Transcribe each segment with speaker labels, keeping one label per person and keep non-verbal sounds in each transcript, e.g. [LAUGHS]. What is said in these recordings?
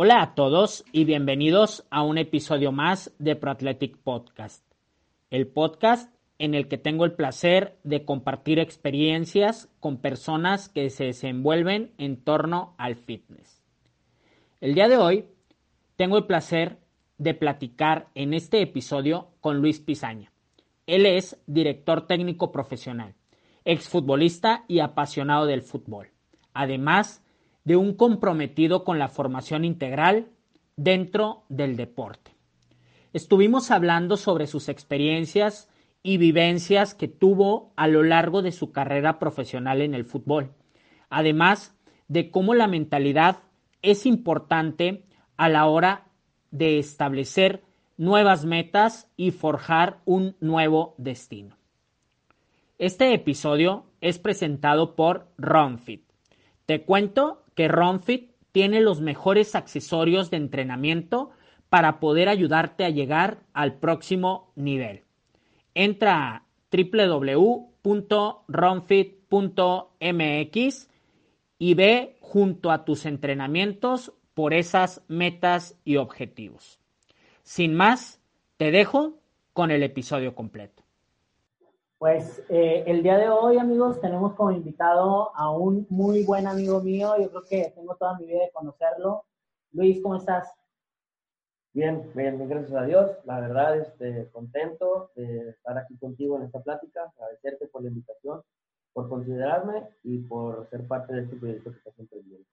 Speaker 1: Hola a todos y bienvenidos a un episodio más de ProAthletic Podcast, el podcast en el que tengo el placer de compartir experiencias con personas que se desenvuelven en torno al fitness. El día de hoy tengo el placer de platicar en este episodio con Luis Pizaña. Él es director técnico profesional, exfutbolista y apasionado del fútbol, además de un comprometido con la formación integral dentro del deporte. Estuvimos hablando sobre sus experiencias y vivencias que tuvo a lo largo de su carrera profesional en el fútbol, además de cómo la mentalidad es importante a la hora de establecer nuevas metas y forjar un nuevo destino. Este episodio es presentado por RunFit. Te cuento que RunFit tiene los mejores accesorios de entrenamiento para poder ayudarte a llegar al próximo nivel. Entra a www.runfit.mx y ve junto a tus entrenamientos por esas metas y objetivos. Sin más, te dejo con el episodio completo. Pues eh, el día de hoy, amigos, tenemos como invitado a un muy buen amigo mío. Yo creo que tengo toda mi vida de conocerlo. Luis, ¿cómo estás?
Speaker 2: Bien, bien, gracias a Dios. La verdad, este, contento de estar aquí contigo en esta plática. Agradecerte por la invitación, por considerarme y por ser parte de este proyecto que estás emprendiendo.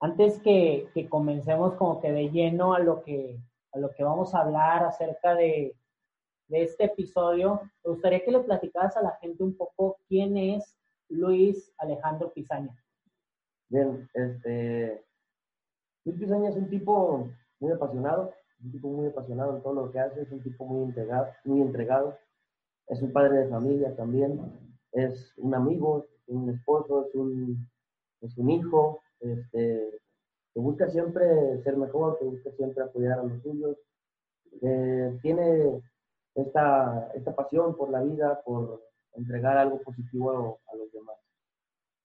Speaker 1: Antes que, que comencemos como que de lleno a lo que, a lo que vamos a hablar acerca de, de este episodio, me gustaría que le platicaras a la gente un poco quién es Luis Alejandro Pizaña.
Speaker 2: Bien, este, Luis Pizaña es un tipo muy apasionado, un tipo muy apasionado en todo lo que hace, es un tipo muy entregado, muy entregado, es un padre de familia también, es un amigo, es un esposo, es un, es un hijo, este, que busca siempre ser mejor, que busca siempre apoyar a los suyos, eh, tiene esta, esta pasión por la vida, por entregar algo positivo a, los demás.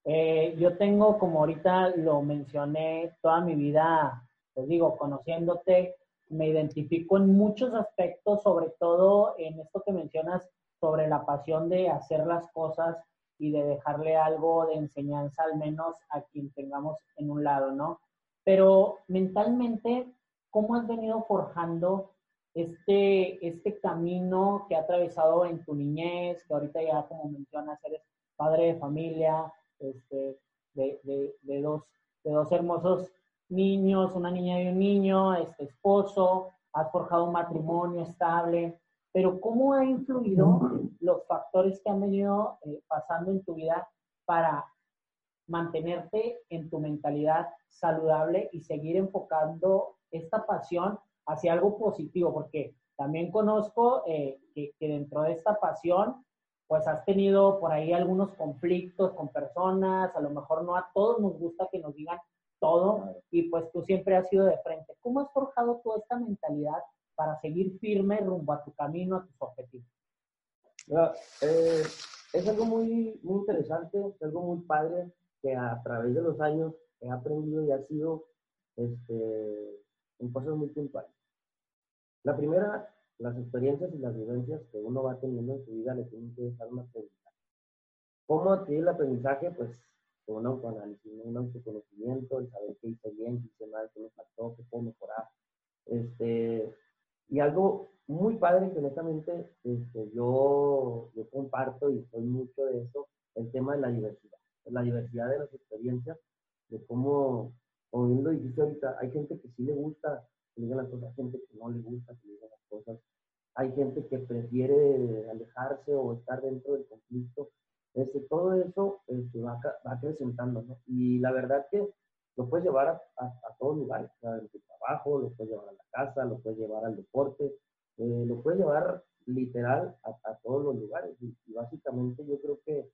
Speaker 1: Eh, yo tengo, como ahorita lo mencioné, toda mi vida, pues digo, conociéndote, me identifico en muchos aspectos, sobre todo en esto que mencionas sobre la pasión de hacer las cosas y de dejarle algo de enseñanza al menos a quien tengamos en un lado, ¿no? Pero mentalmente, ¿cómo has venido forjando este, este camino que ha atravesado en tu niñez, que ahorita ya como mencionas, eres padre de familia, este, de, de, dos, de dos hermosos niños, una niña y un niño, este esposo, has forjado un matrimonio estable, pero ¿cómo ha influido [CLEARS THROAT] los factores que han venido eh, pasando en tu vida para mantenerte en tu mentalidad saludable y seguir enfocando esta pasión hacia algo positivo, porque también conozco eh, que, dentro de esta pasión, pues has tenido por ahí algunos conflictos con personas, a lo mejor no a todos nos gusta que nos digan todo, y pues tú siempre has sido de frente. ¿Cómo has forjado toda esta mentalidad para seguir firme rumbo a tu camino, a tus objetivos?
Speaker 2: Eh, es algo muy, muy interesante, es algo muy padre que a través de los años he aprendido y ha sido este, en cosas muy puntuales. La primera, las experiencias y las vivencias que uno va teniendo en su vida le tienen que dejar un aprendizaje. ¿Cómo adquirir el aprendizaje? Pues con un autoanálisis, un autoconocimiento, el saber qué hice bien, qué hice mal, qué me faltó, qué puedo mejorar. Este, y algo muy padre que honestamente este, yo, yo comparto y soy mucho de eso, el tema de la diversidad. La diversidad de las experiencias, de cómo, como bien lo dijiste ahorita, hay gente que sí le gusta que le digan las cosas, hay gente que no le gusta que le digan las cosas, hay gente que prefiere alejarse o estar dentro del conflicto. Este, todo eso este, va, va acrecentando, ¿no? Y la verdad que lo puedes llevar a, a, todos lugares, a tu trabajo, lo puedes llevar a la casa, lo puedes llevar al deporte, eh, lo puedes llevar literal a, todos los lugares. Y, básicamente yo creo que,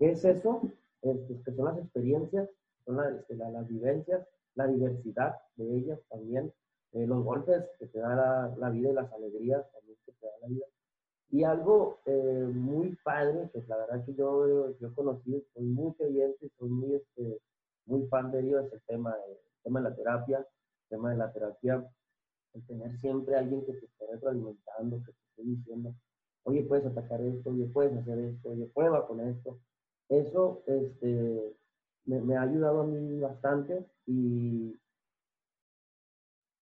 Speaker 2: ¿qué es eso? Este, que son las experiencias, son este, las vivencias, la diversidad de ellas también, eh, los golpes que te da la, vida y las alegrías también que te da la vida. Y algo eh, muy padre, que la verdad que yo, yo conocí, soy muy creyente, soy muy, este, muy fan de ello, es el tema, el tema de la terapia, el tema de la terapia, el tener siempre alguien que te esté retroalimentando, que te esté diciendo, oye, puedes atacar esto, oye, puedes hacer esto, oye, prueba con esto. Eso este, me, ha ayudado a mí bastante y,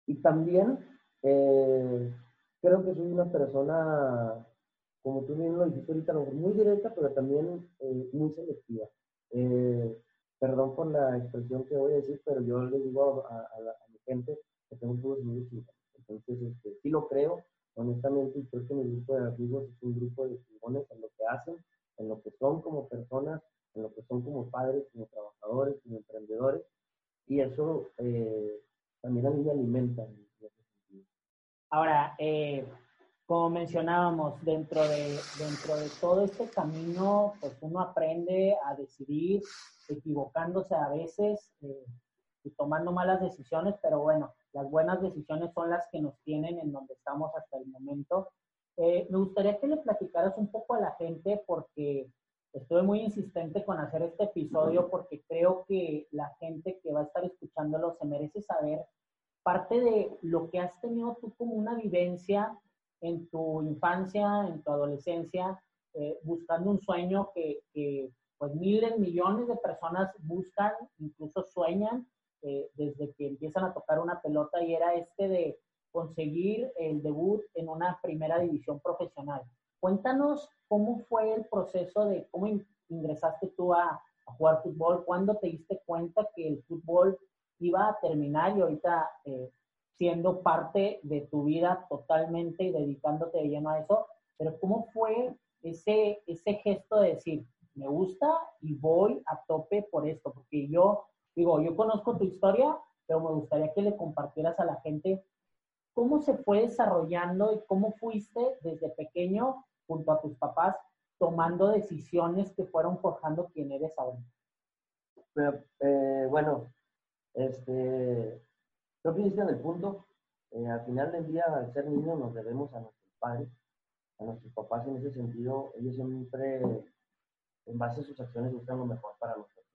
Speaker 2: y también eh, creo que soy una persona, como tú bien lo dijiste ahorita, muy directa, pero también eh, muy selectiva. Eh, perdón por la expresión que voy a decir, pero yo le digo a, mi gente que tengo un muy distintos. Entonces, este, sí lo creo, honestamente, y creo que mi grupo de amigos es un grupo de chingones en lo que hacen, en lo que son como personas, en lo que son como padres, como trabajadores, como emprendedores, y eso eh, también a mí me alimenta.
Speaker 1: Ahora, eh, como mencionábamos, dentro de, dentro de todo este camino, pues uno aprende a decidir, equivocándose a veces eh, y tomando malas decisiones, pero bueno, las buenas decisiones son las que nos tienen en donde estamos hasta el momento. me gustaría que le platicaras un poco a la gente porque estuve muy insistente con hacer este episodio porque creo que la gente que va a estar escuchándolo se merece saber parte de lo que has tenido tú como una vivencia en tu infancia, en tu adolescencia, eh, buscando un sueño que, pues miles, millones de personas buscan, incluso sueñan eh, desde que empiezan a tocar una pelota y era este de conseguir el debut en una primera división profesional. Cuéntanos cómo fue el proceso de cómo ingresaste tú a, jugar fútbol, cuándo te diste cuenta que el fútbol iba a terminar y ahorita eh, siendo parte de tu vida totalmente y dedicándote de lleno a eso, pero cómo fue ese, ese gesto de decir, me gusta y voy a tope por esto, porque yo digo, yo conozco tu historia, pero me gustaría que le compartieras a la gente cómo se fue desarrollando y cómo fuiste desde pequeño junto a tus papás tomando decisiones que fueron forjando quién eres ahora?
Speaker 2: Eh, bueno, este, creo que en el punto. Eh, al final del día, al ser niños, nos debemos a nuestros padres, a nuestros papás en ese sentido. Ellos siempre, en base a sus acciones, buscan lo mejor para nosotros.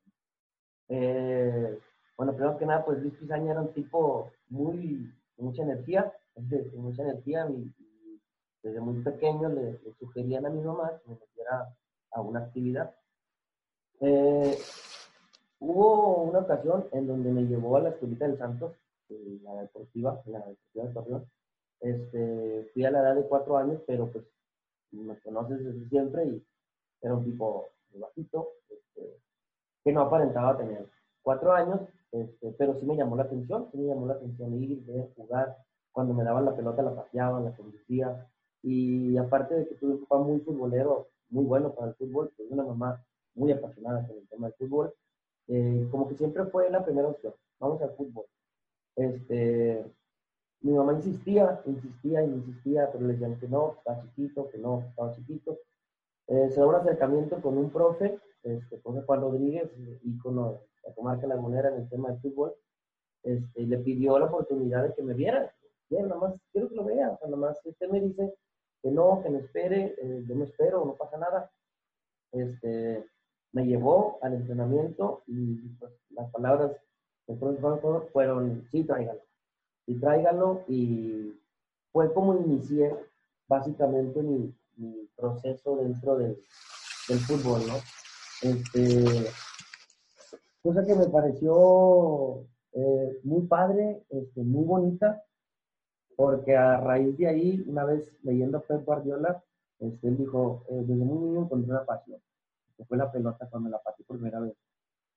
Speaker 2: Eh, bueno, primero que nada, pues Luis Pizaña era un tipo muy, mucha energía, de [LAUGHS] mucha energía, y, desde muy pequeño le, sugerían a mi mamá que me metiera a una actividad. Eh, hubo una ocasión en donde me llevó a la escuelita del Santos, eh, la deportiva, la deportiva de Torreón. Este, fui a la edad de cuatro años, pero pues me conoces desde siempre y era un tipo bajito, este, que no aparentaba tener cuatro años, este, pero sí me llamó la atención, sí me llamó la atención ir, ver, jugar. Cuando me daban la pelota la paseaba, la conducía. Y aparte de que tuve un papá muy futbolero, muy bueno para el fútbol, pues una mamá muy apasionada con el tema del fútbol, eh, como que siempre fue la primera opción, vamos al fútbol. Este, mi mamá insistía, insistía y insistía, pero le decían que no, estaba chiquito, que no, estaba chiquito. Eh, se da un acercamiento con un profe, este, José Juan Rodríguez, ícono de la comarca lagunera en el tema del fútbol, este, y le pidió la oportunidad de que me viera. Bien, nada más quiero que lo vea, nada más usted me dice que no, que me espere, eh, yo me espero, no pasa nada. Este, me llevó al entrenamiento y pues, las palabras del profesor fueron, sí, tráigalo, sí, tráigalo y fue como inicié básicamente mi, proceso dentro del, del, fútbol, ¿no? Este, cosa que me pareció eh, muy padre, este, muy bonita, porque a raíz de ahí, una vez leyendo a Pep Guardiola, este, él dijo, eh, desde muy niño encontré una pasión, que fue la pelota cuando la pateé por primera vez.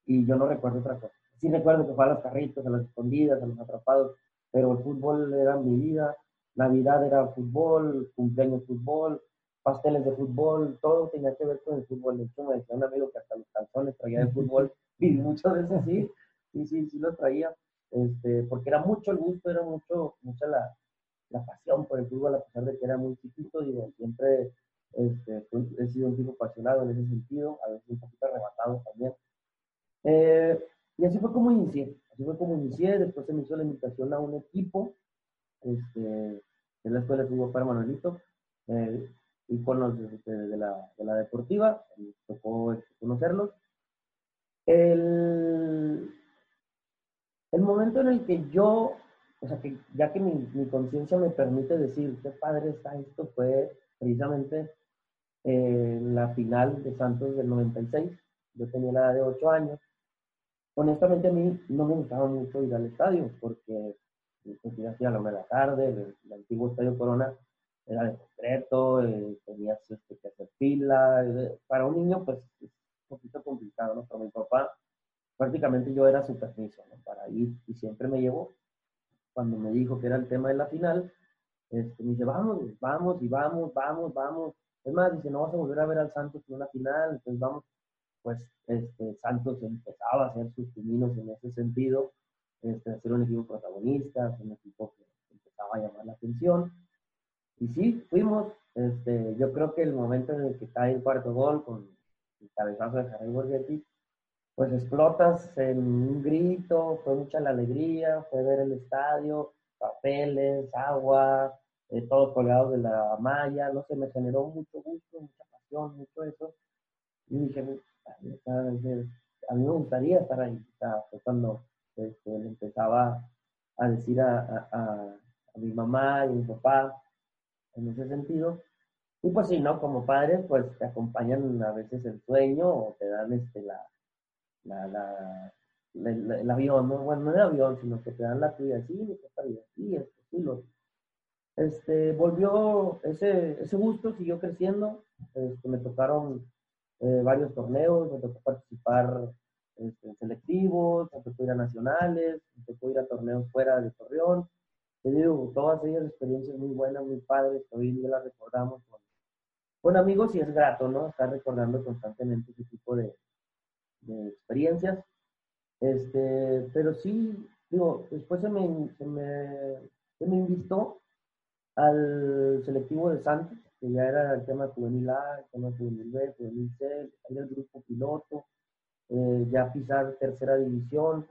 Speaker 2: Y yo no recuerdo otra cosa. Sí recuerdo que fue a los carritos, a las escondidas, a los atrapados, pero el fútbol era mi vida, Navidad era fútbol, cumpleaños fútbol, pasteles de fútbol, todo tenía que ver con el fútbol. De hecho, me decía un amigo que hasta los calzones traía de [LAUGHS] fútbol, y muchas veces sí, sí, sí, sí lo traía, este, porque era mucho el gusto, era mucho, mucha la, la pasión por el fútbol, a pesar de que era muy chiquito, digo, siempre este, he sido un tipo apasionado en ese sentido, a veces un poquito arrebatado también. Eh, y así fue como inicié, así fue como inicié, después se me hizo la invitación a un equipo, este, de la Escuela de Fútbol para Manuelito, eh, y con los de, la, de la deportiva, me tocó este, conocerlos. El, el momento en el que yo, o sea, que ya que mi, mi conciencia me permite decir qué padre está esto, fue precisamente en la final de Santos del 96. Yo tenía la edad de 8 años. Honestamente a mí no me gustaba mucho ir al estadio porque pues, hacía la una de la tarde, el, antiguo Estadio Corona era de concreto, eh, tenías este, que hacer fila. Eh, para un niño pues es un poquito complicado, ¿no? Para mi papá prácticamente yo era su permiso para ir y siempre me llevó. Cuando me dijo que era el tema de la final, este, me dice, vamos, vamos y vamos, vamos, vamos. Es más, dice, no vas a volver a ver al Santos en una final, entonces vamos. Pues este, Santos empezaba a hacer sus caminos en ese sentido, este, a ser un equipo protagonista, un equipo que empezaba a llamar la atención. Y sí, fuimos. Este, yo creo que el momento en el que cae el cuarto gol con el cabezazo de Javier Borghetti, pues explotas en un grito, fue mucha la alegría, fue ver el estadio, papeles, agua, eh, todos colgados de la malla, no sé, me generó mucho gusto, mucha pasión, mucho eso. Y dije, a mí me gustaría estar ahí. fue cuando este, le empezaba a decir a, a, mi mamá y a mi papá en ese sentido. Y pues sí, ¿no? Como padres, pues te acompañan a veces el sueño o te dan este, la, la, la, el avión, ¿no? Bueno, no el avión, sino que te dan la tuya, sí, está bien, sí, este, sí, lo, este, volvió ese, ese gusto, siguió creciendo. Este, me tocaron eh, varios torneos, me tocó participar este, selectivos, me tocó ir a nacionales, me tocó ir a torneos fuera de Torreón. Te digo, todas ellas experiencias muy buenas, muy padres, hoy en día las recordamos con, con amigos y es grato, ¿no? Estar recordando constantemente ese tipo de, de experiencias. Este, pero sí, digo, después se me, se me, se me invitó al selectivo de Santos, que ya era el tema juvenil A, el tema juvenil B, juvenil C, el grupo piloto, eh, ya pisar tercera división,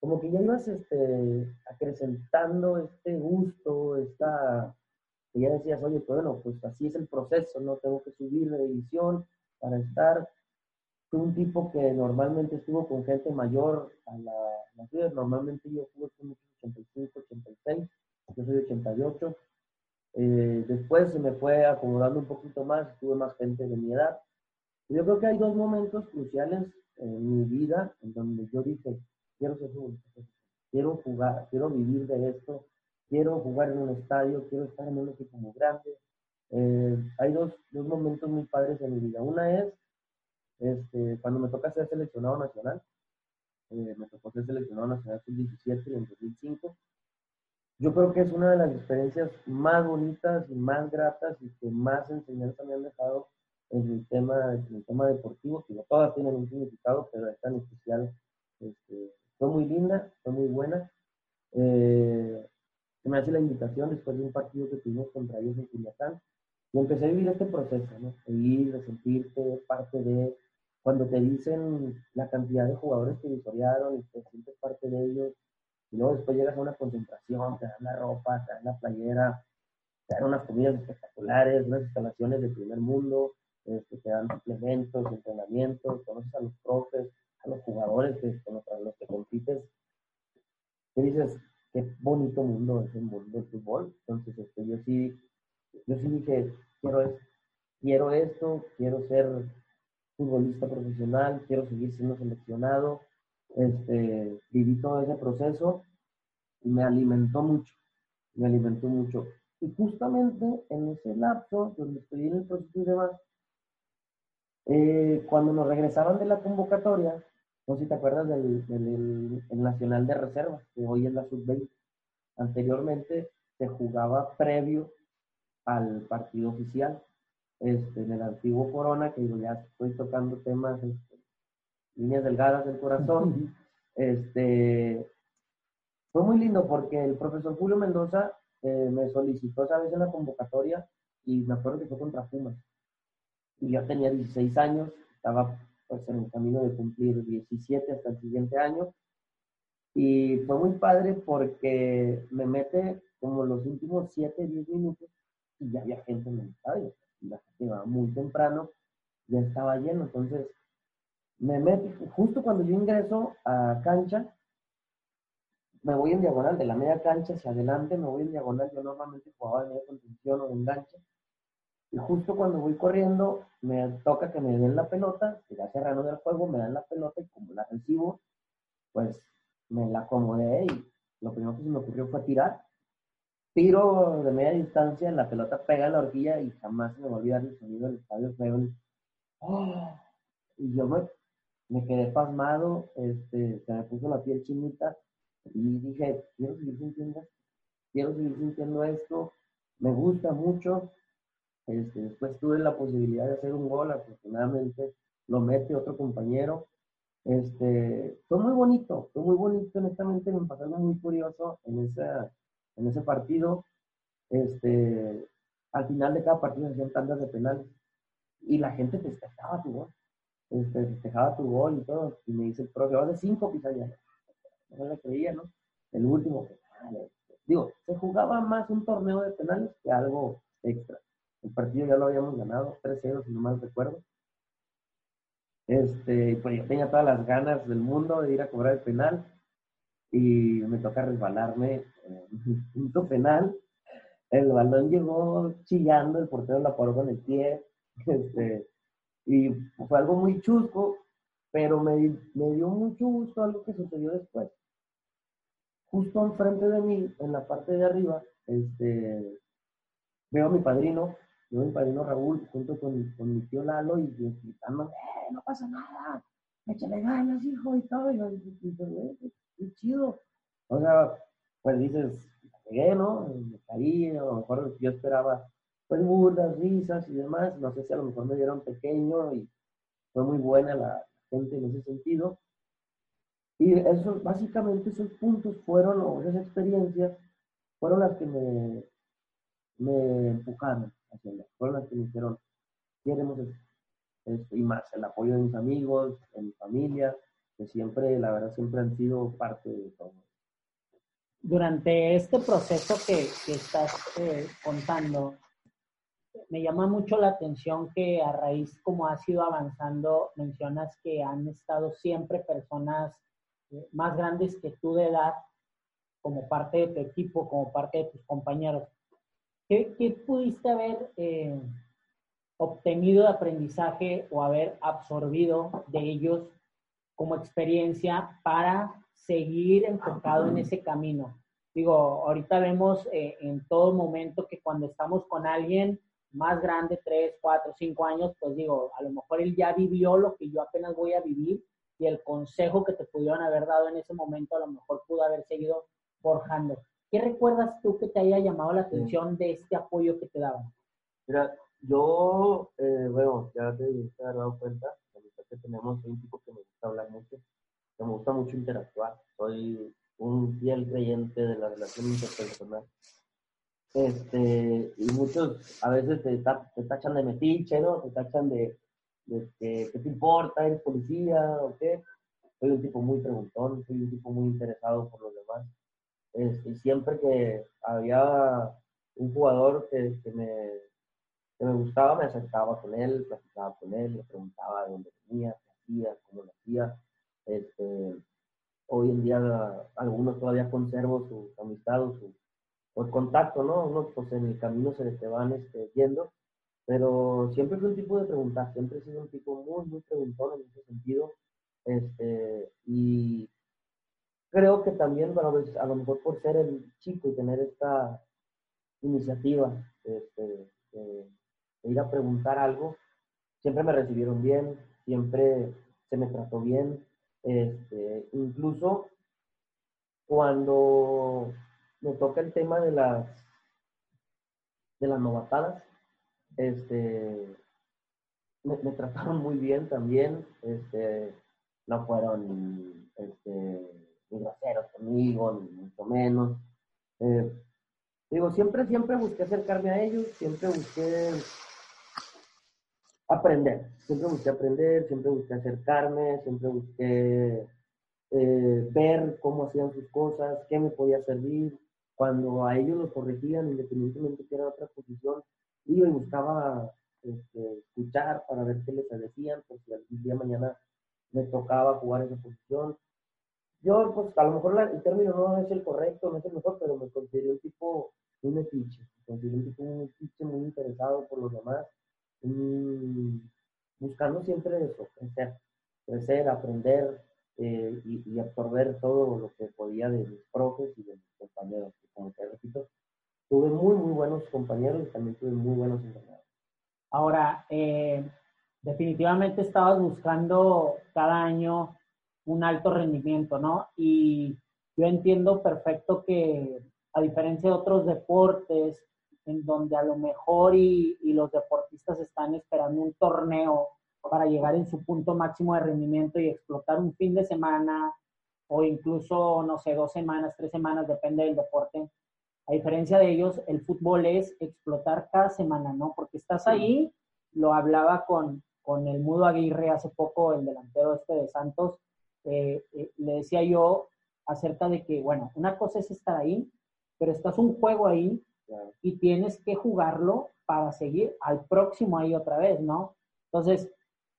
Speaker 2: como que ya ibas este, acrecentando este gusto, esta, que ya decías, oye, pues bueno, pues así es el proceso, no tengo que subir de división para estar. Fui un tipo que normalmente estuvo con gente mayor a la, la normalmente yo jugué con 85, 86, yo soy 88, eh, después se me fue acomodando un poquito más, tuve más gente de mi edad. Yo creo que hay dos momentos cruciales en mi vida en donde yo dije, quiero ser quiero jugar, quiero vivir de esto, quiero jugar en un estadio, quiero estar en un equipo grande. Eh, hay dos, dos, momentos muy padres en mi vida. Una es este, cuando me toca ser seleccionado nacional. Eh, me tocó ser seleccionado nacional en 2017 y en 2005 yo creo que es una de las experiencias más bonitas y más gratas y que más enseñanza me han dejado en el tema, en el tema deportivo, que todas tienen un significado, pero esta en especial este, fue muy linda, fue muy buena. Eh, me hace la invitación después de un partido que tuvimos contra ellos en Culiacán y empecé a vivir este proceso, ¿no? De ir, de sentirte parte de, cuando te dicen la cantidad de jugadores que visorearon y te sientes parte de ellos, y luego después llegas a una concentración, te dan la ropa, te dan la playera, te dan unas comidas espectaculares, unas instalaciones de primer mundo, este, te dan suplementos, entrenamientos, conoces a los profes, a los jugadores que, con los, que compites. Y dices, qué bonito mundo es el mundo del fútbol. Entonces, este, yo sí, yo sí dije, quiero quiero esto, quiero ser futbolista profesional, quiero seguir siendo seleccionado, este, viví todo ese proceso y me alimentó mucho, me alimentó mucho. Y justamente en ese lapso, donde estoy en el proceso y demás, eh, cuando nos regresaban de la convocatoria, no sé si te acuerdas del, del el Nacional de Reserva, que hoy es la Sub-20. Anteriormente se jugaba previo al partido oficial, este, en el antiguo Corona, que yo ya estoy tocando temas este, líneas delgadas del corazón. este, fue muy lindo porque el profesor Julio Mendoza eh, me solicitó esa vez en la convocatoria y me acuerdo que fue contra Pumas. Y yo tenía 16 años, estaba pues en el camino de cumplir 17 hasta el siguiente año. Y fue muy padre porque me mete como los últimos 7, 10 minutos y ya había gente en el estadio. La iba muy temprano, ya estaba lleno. Entonces, me mete, justo cuando yo ingreso a cancha, me voy en diagonal, de la media cancha hacia adelante, me voy en diagonal. Yo normalmente jugaba de media contención o de enganche. Y justo cuando voy corriendo, me toca que me den la pelota, que ya cerraron el juego, me dan la pelota y como la recibo, pues me la acomodé y lo primero que se me ocurrió fue tirar. Tiro de media distancia, la pelota pega la horquilla y jamás se me va a olvidar el sonido del estadio. Fue un... ¡Oh! Y yo me, me quedé pasmado, este, se me puso la piel chinita y dije, quiero seguir sintiendo, quiero seguir sintiendo esto, me gusta mucho. Este, después tuve la posibilidad de hacer un gol, afortunadamente lo mete otro compañero. Este, fue muy bonito, fue muy bonito, honestamente me pasó muy curioso en, esa, en ese partido. Este, al final de cada partido se hacían tandas de penales y la gente festejaba tu gol, este, festejaba tu gol y todo. Y me dice el profe, vas de cinco pisadas no le creía, ¿no? El último, digo, se jugaba más un torneo de penales que algo extra. El partido ya lo habíamos ganado, 3-0, si no mal recuerdo. Este, pues yo tenía todas las ganas del mundo de ir a cobrar el penal y me toca resbalarme un punto penal. El balón llegó chillando, el portero la paró con el pie. [LAUGHS] Este, y fue algo muy chusco, pero me, me dio mucho gusto algo que sucedió después justo enfrente de mí, en la parte de arriba, este, veo a mi padrino, veo a mi padrino Raúl, junto con, con mi tío Lalo, y gritando, ¡eh, no pasa nada! ¡Échale ganas, hijo! Y todo, y yo qué chido. O sea, pues dices, llegué, ¿no? Me caí, a lo mejor yo esperaba, pues risas y demás, no sé si a lo mejor me dieron pequeño y fue muy buena la gente en ese sentido, y eso, básicamente esos puntos fueron, o esas experiencias, fueron las que me, me empujaron hacia allá, fueron las que me dijeron, queremos esto, y más, el apoyo de mis amigos, de mi familia, que siempre, la verdad, siempre han sido parte de todo.
Speaker 1: Durante este proceso que, que estás eh, contando, me llama mucho la atención que a raíz como has ido avanzando, mencionas que han estado siempre personas más grandes que tú de edad, como parte de tu equipo, como parte de tus compañeros. ¿Qué, qué pudiste haber eh, obtenido de aprendizaje o haber absorbido de ellos como experiencia para seguir enfocado en ese camino? Digo, ahorita vemos eh, en todo momento que cuando estamos con alguien más grande, tres, cuatro, cinco años, pues digo, a lo mejor él ya vivió lo que yo apenas voy a vivir y el consejo que te pudieron haber dado en ese momento a lo mejor pudo haber seguido forjando. ¿Qué recuerdas tú que te haya llamado la atención de este apoyo que te daban?
Speaker 2: Mira, yo, eh, bueno, ya te diste dado cuenta, la que tenemos, soy un tipo que me gusta hablar mucho, me gusta mucho interactuar, soy un fiel creyente de la relación interpersonal. Este, y muchos a veces te, te tachan de metiche, ¿no? Te tachan de, ¿qué te importa? ¿Eres policía o qué? Soy un tipo muy preguntón, soy un tipo muy interesado por los demás. y siempre que había un jugador que, que, me, que me gustaba, me acercaba con él, platicaba con él, le preguntaba de dónde venía, qué hacía, cómo lo hacía. Este, hoy en día algunos todavía conservo su amistad o su el contacto, ¿no? Unos pues en el camino se les van este, yendo pero siempre fue un tipo de preguntar, siempre he sido un tipo muy, muy preguntón en ese sentido. Este, y creo que también, pues, a lo mejor por ser el chico y tener esta iniciativa este, de, ir a preguntar algo, siempre me recibieron bien, siempre se me trató bien. Este, incluso cuando me toca el tema de las, de las novatadas, este, me, trataron muy bien también. Este, no fueron este, ni groseros conmigo, ni mucho menos. Eh, digo, siempre, siempre busqué acercarme a ellos, siempre busqué aprender, siempre busqué aprender, siempre busqué acercarme, siempre busqué eh, ver cómo hacían sus cosas, qué me podía servir. Cuando a ellos los corregían, independientemente que era otra posición, iba y buscaba este, escuchar para ver qué les decían, porque el día mañana me tocaba jugar esa posición. Yo, pues, a lo mejor el término no es el correcto, no es el mejor, pero me considero un tipo muy metiche, me considero un tipo muy metiche, muy interesado por los demás, buscando siempre eso, crecer, crecer, aprender eh, y, absorber todo lo que podía de mis profes y de mis compañeros. como te repito, tuve muy, muy buenos compañeros y también tuve muy buenos entrenadores.
Speaker 1: Ahora, eh, definitivamente estabas buscando cada año un alto rendimiento, ¿no? Y yo entiendo perfecto que a diferencia de otros deportes, en donde a lo mejor y, y, los deportistas están esperando un torneo para llegar en su punto máximo de rendimiento y explotar un fin de semana o incluso, no sé, dos semanas, tres semanas, depende del deporte. A diferencia de ellos, el fútbol es explotar cada semana, ¿no? Porque estás ahí, lo hablaba con, con el Mudo Aguirre hace poco, el delantero este de Santos, eh, eh, le decía yo acerca de que, bueno, una cosa es estar ahí, pero estás un juego ahí y tienes que jugarlo para seguir al próximo ahí otra vez, ¿no? Entonces,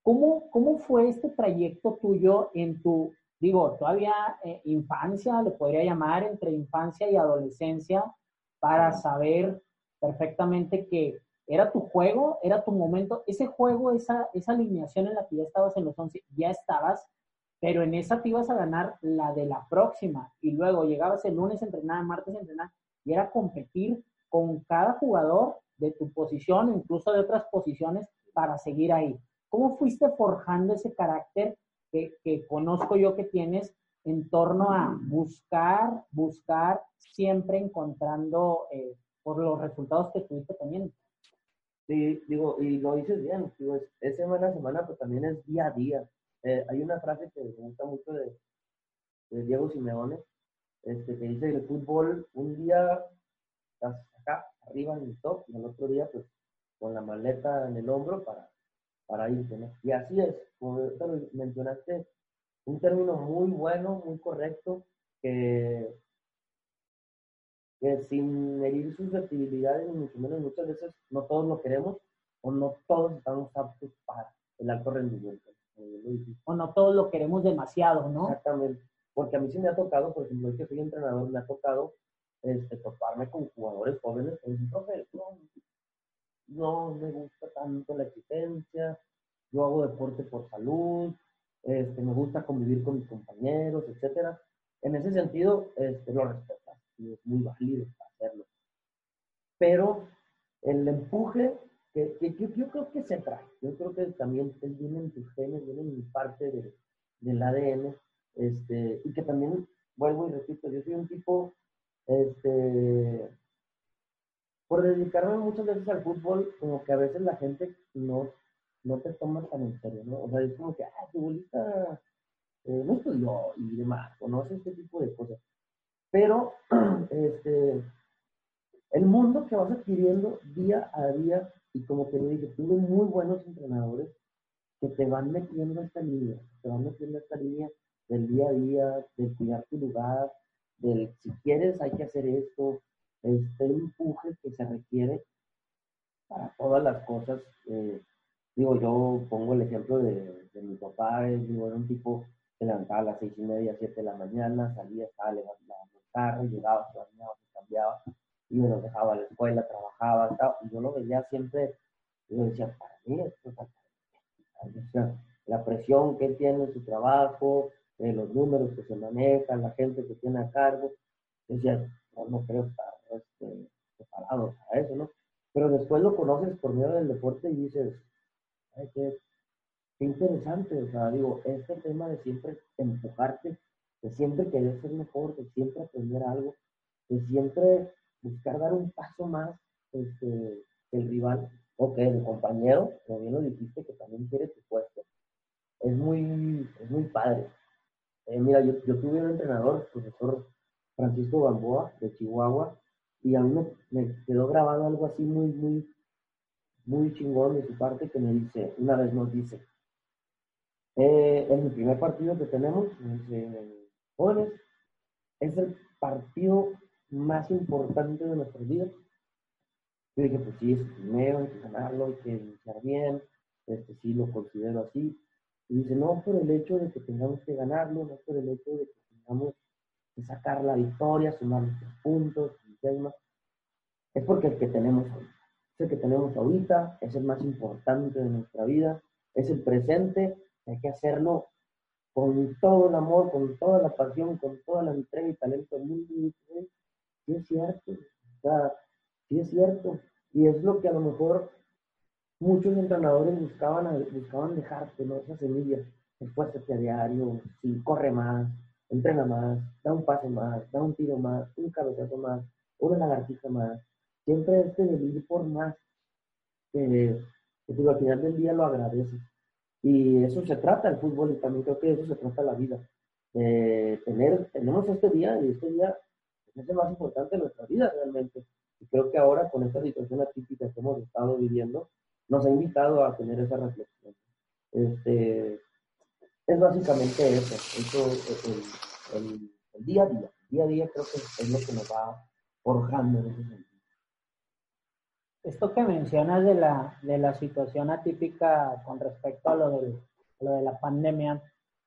Speaker 1: ¿cómo, cómo fue este trayecto tuyo en tu, digo, todavía eh, infancia, le podría llamar, entre infancia y adolescencia, para saber perfectamente que era tu juego, era tu momento, ese juego, esa, esa alineación en la que ya estabas en los 11, ya estabas, pero en esa te ibas a ganar la de la próxima y luego llegabas el lunes a entrenar, martes a entrenar y era competir con cada jugador de tu posición, incluso de otras posiciones, para seguir ahí. ¿Cómo fuiste forjando ese carácter que, que conozco yo que tienes en torno a buscar, buscar, siempre encontrando eh, por los resultados que estuviste teniendo?
Speaker 2: Sí, digo, y lo dices bien, digo, es, semana a semana, pero también es día a día. Eh, hay una frase que me gusta mucho de, de Diego Simeone, este, que dice el fútbol, un día arriba en el top, y el otro día, pues, con la maleta en el hombro para, para irte, ¿no? Y así es, como mencionaste, un término muy bueno, muy correcto, que que sin herir susceptibilidades, ni mucho menos muchas veces no todos lo queremos o no todos estamos aptos para el alto rendimiento.
Speaker 1: O no todos lo queremos demasiado, ¿no?
Speaker 2: Exactamente. Porque a mí sí me ha tocado, por ejemplo, hoy que soy entrenador, me ha tocado este, toparme con jugadores jóvenes que dicen, profe, no, no me gusta tanto la existencia, yo hago deporte por salud, este, me gusta convivir con mis compañeros, etcétera. En ese sentido, este, lo respeto y es muy válido hacerlo. Pero el empuje, que, yo creo que se trae, yo creo que también viene en tus genes, viene en parte de, del ADN, este, y que también, vuelvo y repito, yo soy un tipo, este, por dedicarme muchas veces al fútbol, como que a veces la gente no, no te toma tan en serio, ¿no? O sea, es como que, ah, futbolista eh, no estudió y demás, conoce este tipo de cosas. Pero [CLEARS THROAT] este, el mundo que vas adquiriendo día a día, y como te dije, tuve muy buenos entrenadores que te van metiendo esta línea, te van metiendo esta línea del día a día, de cuidar tu lugar, del si quieres hay que hacer esto, este empuje que se requiere para todas las cosas. Eh, digo, yo pongo el ejemplo de, mi papá, digo, era un tipo que levantaba a las seis y media, siete de la mañana, salía, estaba levantando carro, llegaba, se bañaba, se cambiaba, y me lo dejaba a la escuela, trabajaba, y yo lo veía siempre, y yo decía, para mí esto es la presión que él tiene en su trabajo, eh, los números que se manejan, la gente que tiene a cargo, decía, no, creo estar este, preparado para eso, ¿no? Pero después lo conoces por medio del deporte y dices, Ay, qué, qué interesante, o sea, digo, este tema de siempre empujarte de siempre querer ser mejor, de siempre aprender algo, de siempre buscar dar un paso más este, que el rival o que el compañero, como bien lo dijiste, que también quiere tu puesto. Es muy, es muy padre. Eh, mira, yo, yo, tuve un entrenador, profesor Francisco Balboa, de Chihuahua, y a mí me, me, quedó grabado algo así muy, muy, muy chingón de su parte que me dice, una vez nos dice, eh, en el primer partido que tenemos, jóvenes, es el partido más importante de nuestras vidas. Yo dije, pues sí, es el primero, hay que ganarlo, hay que iniciar bien, este sí lo considero así. Y dice, no por el hecho de que tengamos que ganarlo, no por el hecho de que tengamos que sacar la victoria, sumar nuestros puntos, es porque el que tenemos hoy. Es el que tenemos ahorita, es el más importante de nuestra vida, es el presente, hay que hacerlo con todo el amor, con toda la pasión, con toda la entrega y talento del mundo. Sí es cierto, o sea, sí es cierto. Y es lo que a lo mejor muchos entrenadores buscaban, buscaban dejarte, ¿no? Esa semilla. Esfuérzate a diario, sí, corre más, entrena más, da un pase más, da un tiro más, un cabezazo más, una lagartija más. Siempre este de ir por más. que al final del día lo agradeces. Y eso se trata el fútbol y también creo que eso se trata la vida. tener, tenemos este día y este día es el más importante de nuestra vida realmente. Y creo que ahora con esta situación atípica que hemos estado viviendo, nos ha invitado a tener esa reflexión. Este, es básicamente eso, eso el, el, día a día. El día a día creo que es lo que nos va forjando en ese sentido.
Speaker 1: Esto que mencionas de la, de la situación atípica con respecto a lo, del, lo de la pandemia,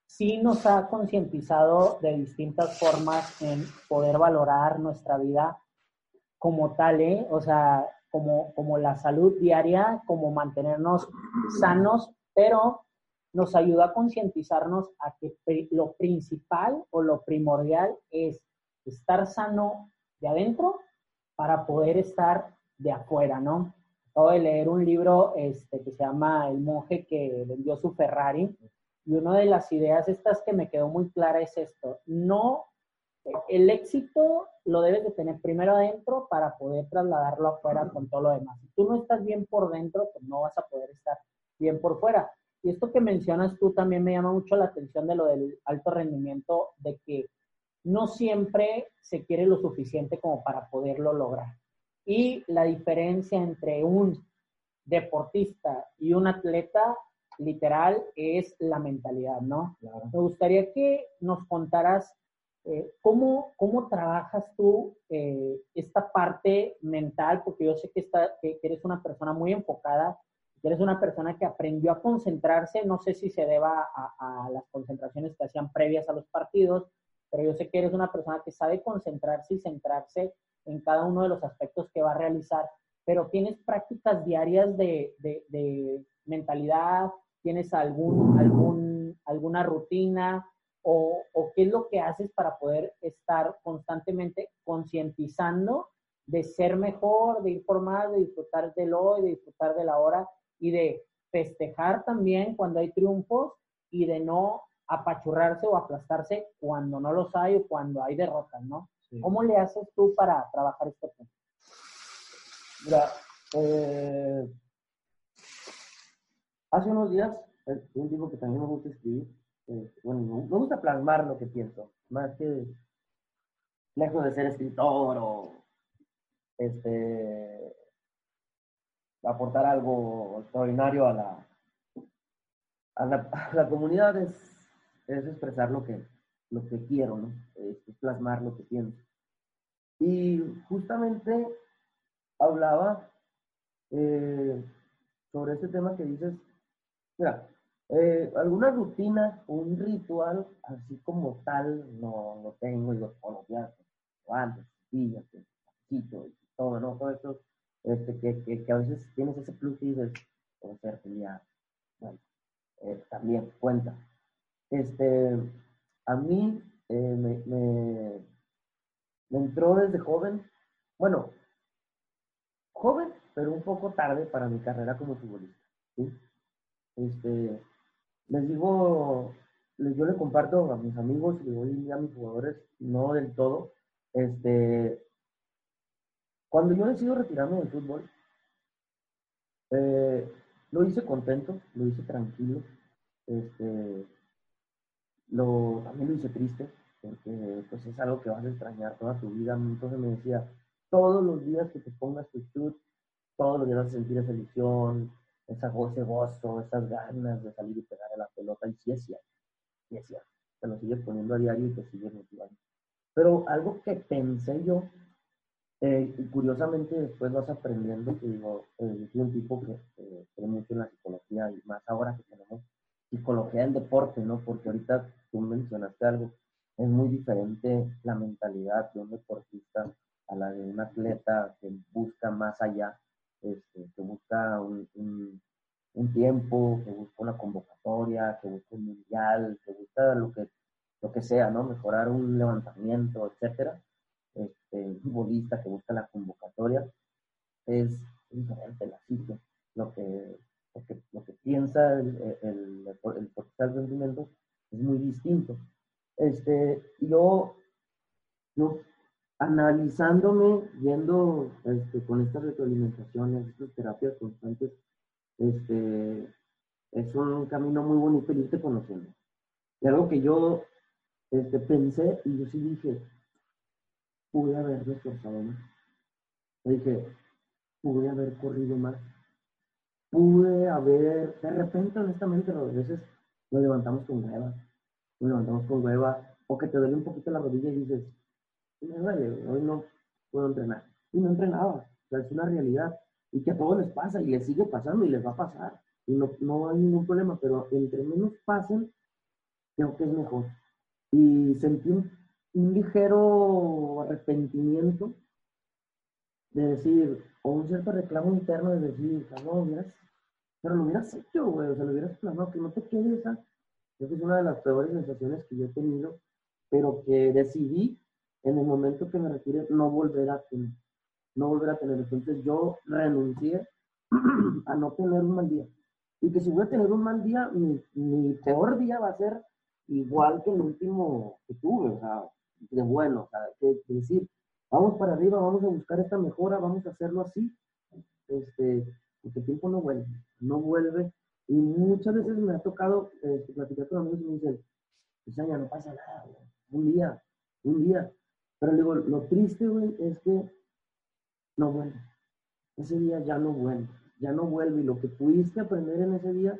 Speaker 1: sí nos ha concientizado de distintas formas en poder valorar nuestra vida como tal, ¿eh? o sea, como, como la salud diaria, como mantenernos sanos, pero nos ayuda a concientizarnos a que lo principal o lo primordial es estar sano de adentro para poder estar de afuera, ¿no? Acabo de leer un libro este, que se llama El monje que vendió su Ferrari y una de las ideas estas que me quedó muy clara es esto, no, el éxito lo debes de tener primero adentro para poder trasladarlo afuera con todo lo demás. Si tú no estás bien por dentro, pues no vas a poder estar bien por fuera. Y esto que mencionas tú también me llama mucho la atención de lo del alto rendimiento, de que no siempre se quiere lo suficiente como para poderlo lograr. Y la diferencia entre un deportista y un atleta, literal, es la mentalidad, ¿no? Me gustaría que nos contaras eh, ¿cómo, ¿cómo, trabajas tú eh, esta parte mental? Porque yo sé que, está, que, eres una persona muy enfocada, que eres una persona que aprendió a concentrarse, no sé si se deba a, a, las concentraciones que hacían previas a los partidos, pero yo sé que eres una persona que sabe concentrarse y centrarse en cada uno de los aspectos que va a realizar, pero tienes prácticas diarias de, de, mentalidad, tienes algún, algún, alguna rutina o, o, qué es lo que haces para poder estar constantemente concientizando de ser mejor, de ir por más, de disfrutar del hoy, de disfrutar de la hora y de festejar también cuando hay triunfos y de no apachurrarse o aplastarse cuando no los hay o cuando hay derrotas, ¿no? ¿Cómo le haces tú para trabajar este punto?
Speaker 2: Mira, eh, hace unos días, eh, un tipo que también me gusta escribir, eh, bueno, me gusta plasmar lo que pienso, más que lejos de ser escritor o este aportar algo extraordinario a la, a la, [LAUGHS] comunidad es, es expresar lo que, lo que quiero, ¿no? Es, plasmar lo que pienso. Y justamente hablaba eh, sobre este tema que dices, mira, eh, alguna rutina un ritual así como tal no, no tengo, y todos los días, antes, días, y todo, ¿no? Todo eso, este, que, que, que, a veces tienes ese plus y dices, ya, bueno, eh, también cuenta. Este, a mí eh, me, me, entró desde joven, bueno, joven, pero un poco tarde para mi carrera como futbolista. Este, les digo, yo le comparto a mis amigos y hoy a mis jugadores, no del todo, este, cuando yo decido retirarme del fútbol, eh, lo hice contento, lo hice tranquilo, este, lo, también lo hice triste, porque pues es algo que vas a extrañar toda tu vida. Entonces me decía, todos los días que te pongas tu shoot, todos los días vas a sentir esa ilusión, esa, ese gozo, esas ganas de salir y pegar a la pelota. Y sí es cierto, sí es cierto. Te lo sigues poniendo a diario y te sigues motivando. Pero algo que pensé yo, eh, y curiosamente después vas aprendiendo, que digo, eh, yo soy un tipo que eh, cree mucho en la psicología y más ahora que tenemos psicología del deporte, ¿no? Porque ahorita tú mencionaste algo, es muy diferente la mentalidad de un deportista a la de un atleta que busca más allá, este, que busca un, un, tiempo, que busca una convocatoria, que busca un mundial, que busca lo que, lo que sea, ¿no? Mejorar un levantamiento, etcétera. Este, un futbolista que busca la convocatoria, es diferente la psique, lo que, lo que, lo que piensa el, el, el, el rendimiento es muy distinto. Este, yo, yo analizándome, yendo este, con estas retroalimentaciones, estas terapias constantes, este, es un camino muy bonito y irte conociendo. Y algo que yo este, pensé y yo sí dije, pude haber esforzado más. Dije, pude haber corrido más. Pude haber, de repente, honestamente, a veces nos levantamos con hueva, nos levantamos con hueva, o que te duele un poquito la rodilla y dices, me duele, hoy no puedo entrenar. Y no entrenaba, o sea, es una realidad. Y que a todos les pasa y les sigue pasando y les va a pasar. Y no, no hay ningún problema, pero entre menos pasen, creo que es mejor. Y sentí un un ligero arrepentimiento de decir, o un cierto reclamo interno de decir, no, pero lo hubieras hecho, güey, o sea, lo hubieras planeado, que no te quede esa. Esa es una de las peores sensaciones que yo he tenido, pero que decidí en el momento que me retiré no volver a tener, no volver a tener. Entonces yo renuncié [CLEARS THROAT] a no tener un mal día. Y que si voy a tener un mal día, mi, mi peor día va a ser igual que el último que tuve. O sea, de bueno, o sea, que, decir, vamos para arriba, vamos a buscar esta mejora, vamos a hacerlo así, este, porque el tiempo no vuelve, no vuelve, y muchas veces me ha tocado este, platicar con amigos y me dicen, pues ya no pasa nada, un día, un día, pero digo, lo triste, güey, es que no vuelve, ese día ya no vuelve, ya no vuelve, y lo que pudiste aprender en ese día,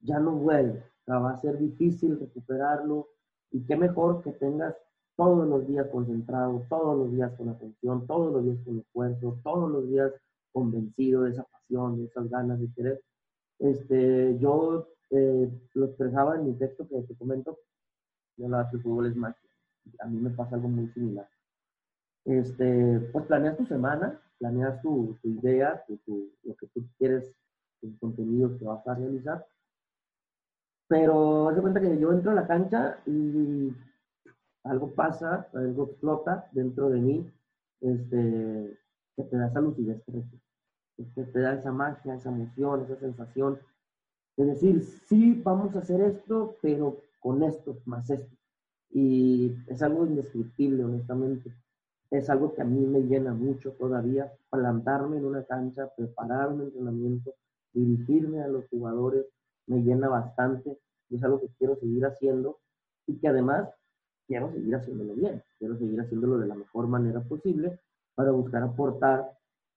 Speaker 2: ya no vuelve, o sea, va a ser difícil recuperarlo, y qué mejor que tengas todos los días concentrado, todos los días con atención, todos los días con esfuerzo, todos los días convencido de esa pasión, de esas ganas de querer. Este, yo eh, lo expresaba en mi texto que te comento, yo hablaba que fútbol es magia. A mí me pasa algo muy similar. Este, pues planeas tu semana, planeas tu, tu idea, tu, lo que tú quieres, el contenido que vas a realizar. Pero haz de cuenta que yo entro a la cancha y algo pasa, algo explota dentro de mí, este, que te da esa lucidez que te da esa magia, esa emoción, esa sensación de decir, sí, vamos a hacer esto, pero con esto, más esto. Y es algo indescriptible, honestamente. Es algo que a mí me llena mucho todavía, plantarme en una cancha, preparar un entrenamiento, dirigirme a los jugadores, me llena bastante. Es algo que quiero seguir haciendo y que además quiero seguir haciéndolo bien, quiero seguir haciéndolo de la mejor manera posible para buscar aportar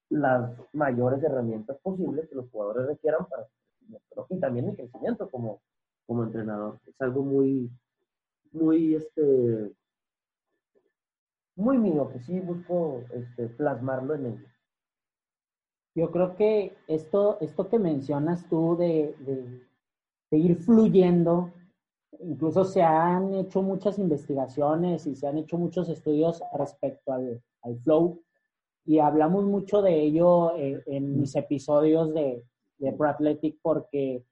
Speaker 2: las mayores herramientas posibles que los jugadores requieran para y también mi crecimiento como, como entrenador. Es algo muy, muy, este, muy mío, que sí busco este, plasmarlo en ello.
Speaker 1: Yo creo que esto, esto que mencionas tú de, de ir fluyendo incluso se han hecho muchas investigaciones y se han hecho muchos estudios respecto al, flow y hablamos mucho de ello eh, en, mis episodios de, de Pro Athletic porque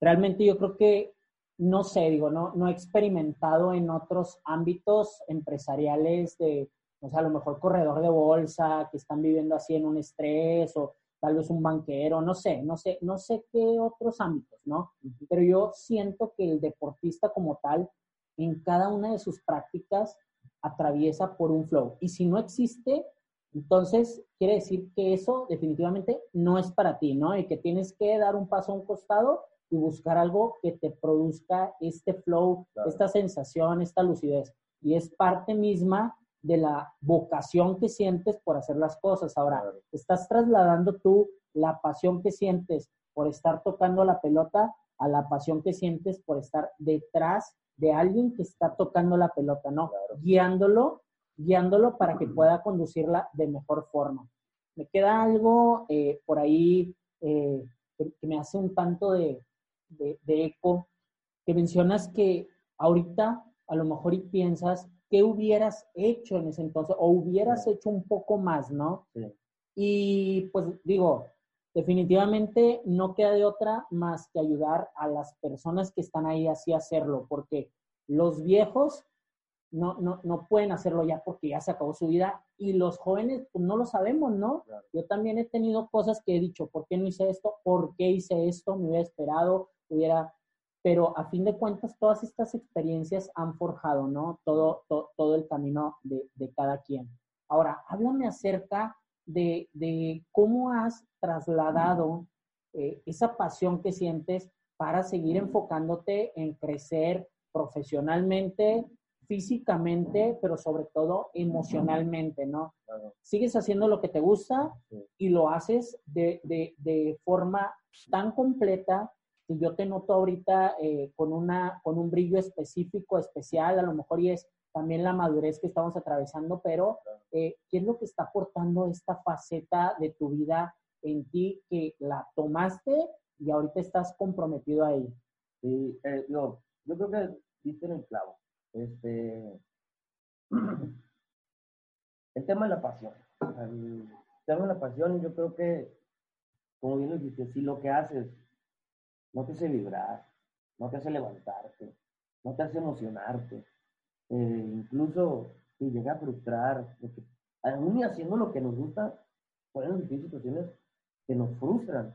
Speaker 1: realmente yo creo que, no sé, digo, no, no he experimentado en otros ámbitos empresariales de, o sea, a lo mejor corredor de bolsa que están viviendo así en un estrés o tal vez un banquero, no sé, no sé, no sé qué otros ámbitos, ¿no? Pero yo siento que el deportista como tal, en cada una de sus prácticas, atraviesa por un flow. Y si no existe, entonces quiere decir que eso definitivamente no es para ti, ¿no? Y que tienes que dar un paso a un costado y buscar algo que te produzca este flow, esta sensación, esta lucidez. Y es parte misma de la vocación que sientes por hacer las cosas. Ahora, estás trasladando tú la pasión que sientes por estar tocando la pelota a la pasión que sientes por estar detrás de alguien que está tocando la pelota, ¿no? Guiándolo, guiándolo para que pueda conducirla de mejor forma. Me queda algo eh, por ahí eh, que, me hace un tanto de, de, eco, que mencionas que ahorita a lo mejor y piensas qué hubieras hecho en ese entonces o hubieras hecho un poco más, ¿no? Y pues digo, definitivamente no queda de otra más que ayudar a las personas que están ahí así a hacerlo, porque los viejos no, no, no pueden hacerlo ya porque ya se acabó su vida y los jóvenes pues no lo sabemos, ¿no? Yo también he tenido cosas que he dicho, ¿por qué no hice esto? ¿Por qué hice esto? Me hubiera esperado, hubiera... Pero a fin de cuentas, todas estas experiencias han forjado, ¿no? Todo, todo el camino de, de cada quien. Ahora, háblame acerca de, de cómo has trasladado eh, esa pasión que sientes para seguir enfocándote en crecer profesionalmente, físicamente, pero sobre todo emocionalmente, ¿no? Sigues haciendo lo que te gusta y lo haces de, de, de forma tan completa que yo te noto ahorita eh, con, una, con un brillo específico, especial, a lo mejor y es también la madurez que estamos atravesando, pero eh, ¿qué es lo que está aportando esta faceta de tu vida en ti que la tomaste y ahorita estás comprometido ahí?
Speaker 2: Sí, eh, no, yo creo que diste en el clavo. Este, [CLEARS THROAT] el tema de la pasión. El tema de la pasión, yo creo que, como bien lo dijiste, si lo que haces no te hace vibrar, no te hace levantarte, no te hace emocionarte, eh, incluso si llega a frustrar, porque aún y haciendo lo que nos gusta, pueden existir situaciones que nos frustran,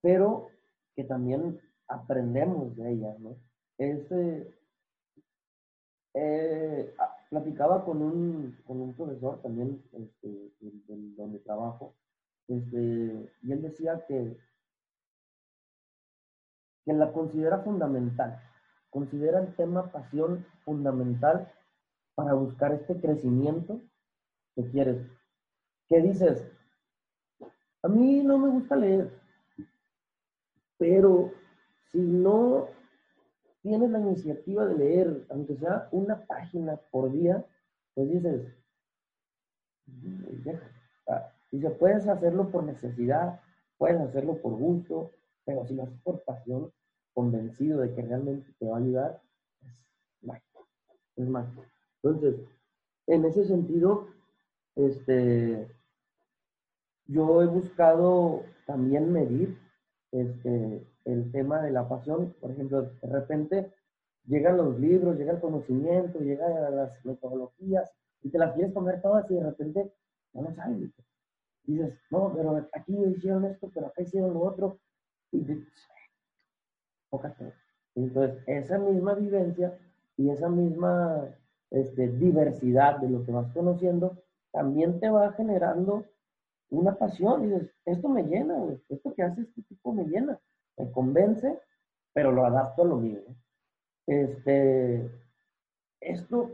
Speaker 2: pero que también aprendemos de ellas, ¿no? Este, eh, ah, platicaba con un, con un profesor también este, donde trabajo, este, y él decía que, que la considera fundamental considera el tema pasión fundamental para buscar este crecimiento que quieres. ¿Qué dices? A mí no me gusta leer, pero si no tienes la iniciativa de leer, aunque sea una página por día, pues dices, dice, puedes hacerlo por necesidad, puedes hacerlo por gusto, pero si lo haces por pasión, convencido de que realmente te va a ayudar, es mágico. Es mágico. Entonces, en ese sentido, este, yo he buscado también medir este, el tema de la pasión. Por ejemplo, de repente llegan los libros, llega el conocimiento, llegan las metodologías y te las quieres comer todas y de repente no lo sabes. Dices, no, pero aquí hicieron esto, pero acá hicieron lo otro. Y entonces, esa misma vivencia y esa misma este, diversidad de lo que vas conociendo también te va generando una pasión. Y dices, esto me llena, esto que hace este tipo me llena, me convence, pero lo adapto a lo mío. Este, esto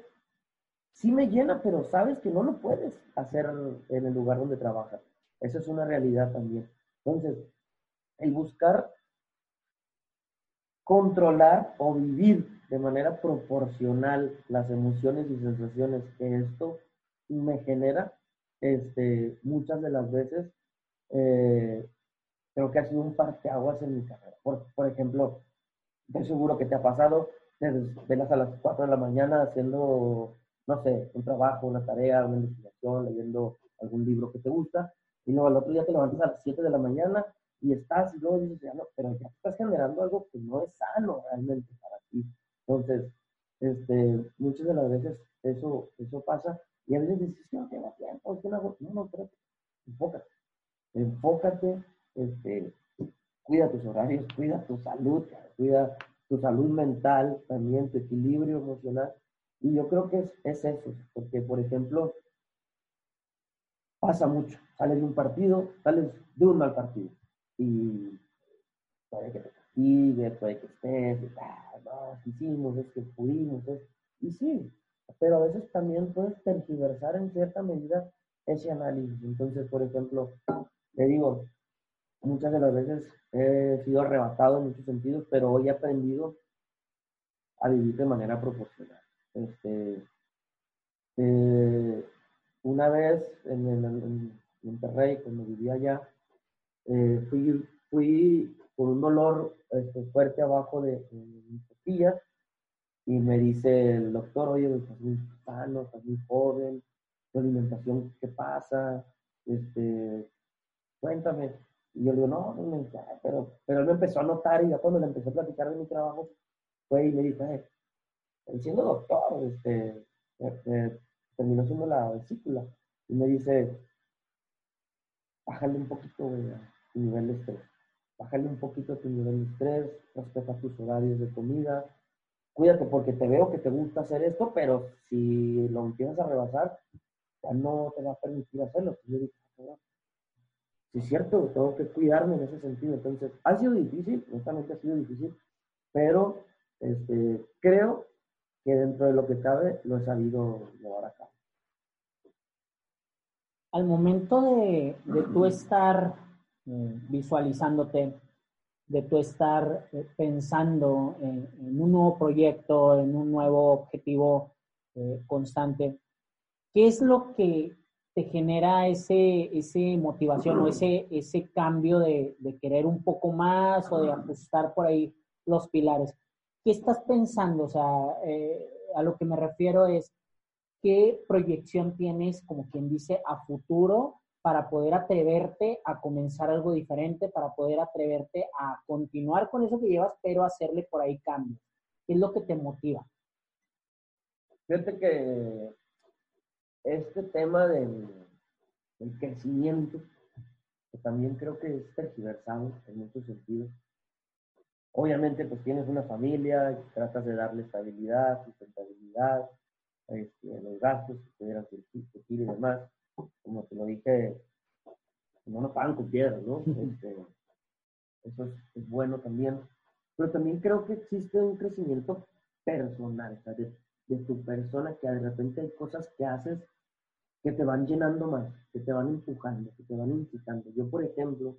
Speaker 2: sí me llena, pero sabes que no lo puedes hacer en el lugar donde trabajas. Esa es una realidad también. Entonces, el buscar controlar o vivir de manera proporcional las emociones y sensaciones que esto me genera, este, muchas de las veces eh, creo que ha sido un parteaguas en mi carrera. Por, por ejemplo, estoy seguro que te ha pasado, te desvelas a las 4 de la mañana haciendo, no sé, un trabajo, una tarea, una investigación, leyendo algún libro que te gusta, y luego al otro día te levantas a las 7 de la mañana y estás y luego dices, ya no, pero ya estás generando algo que no es sano realmente para ti. Entonces, este, muchas de las veces eso, eso pasa y a veces dices, no tengo tiempo, no, no, no, pero enfócate, enfócate, este, cuida tus horarios, cuida tu salud, cuida tu salud mental también, tu equilibrio emocional. Y yo creo que es, es eso, porque por ejemplo, pasa mucho, sales de un partido, sales de un mal partido y y después de que estés, ah, no, hicimos, es que pudimos, es, y sí, pero a veces también puedes tergiversar en cierta medida ese análisis. Entonces, por ejemplo, le digo, muchas de las veces he sido arrebatado en muchos sentidos, pero hoy he aprendido a vivir de manera proporcional. Este, eh, una vez en, en, Monterrey, cuando vivía allá, eh, fui, fui por un dolor este, fuerte abajo de, de mis y me dice el doctor, oye, estás muy sano, estás muy joven, tu alimentación, ¿qué pasa? Este, cuéntame. Y yo le digo, no, no me pero, pero él me empezó a notar y ya cuando le empecé a platicar de mi trabajo, fue y me dijo, eh, siendo doctor, este, terminó siendo la vesícula. Y me dice, bájale un poquito tu nivel de estrés. Bájale un poquito tu nivel de estrés, respeta tus horarios de comida, cuídate porque te veo que te gusta hacer esto, pero si lo empiezas a rebasar, ya no te va a permitir hacerlo. Yo dije, ah, sí, es cierto, tengo que cuidarme en ese sentido. Entonces, ha sido difícil, honestamente ha sido difícil, pero este, creo que dentro de lo que cabe lo he sabido llevar a cabo.
Speaker 1: Al momento de, de tú estar visualizándote, de tú estar eh, pensando en, un nuevo proyecto, en un nuevo objetivo eh, constante, ¿qué es lo que te genera ese, ese motivación o ese, ese cambio de, de, querer un poco más o de ajustar por ahí los pilares? ¿Qué estás pensando? O sea, eh, a lo que me refiero es, ¿qué proyección tienes, como quien dice, a futuro para poder atreverte a comenzar algo diferente, para poder atreverte a continuar con eso que llevas, pero hacerle por ahí cambios? ¿Qué es lo que te motiva?
Speaker 2: Fíjate que este tema del, crecimiento, que también creo que es tergiversado en muchos sentidos. Obviamente, pues tienes una familia, tratas de darle estabilidad, sustentabilidad, este, los gastos que pudieran surgir y demás como te lo dije, no nos pagan con piedras, ¿no? [LAUGHS] Este, eso es, bueno también. Pero también creo que existe un crecimiento personal, o sea, de, de, tu persona, que de repente hay cosas que haces que te van llenando más, que te van empujando, que te van incitando. Yo, por ejemplo,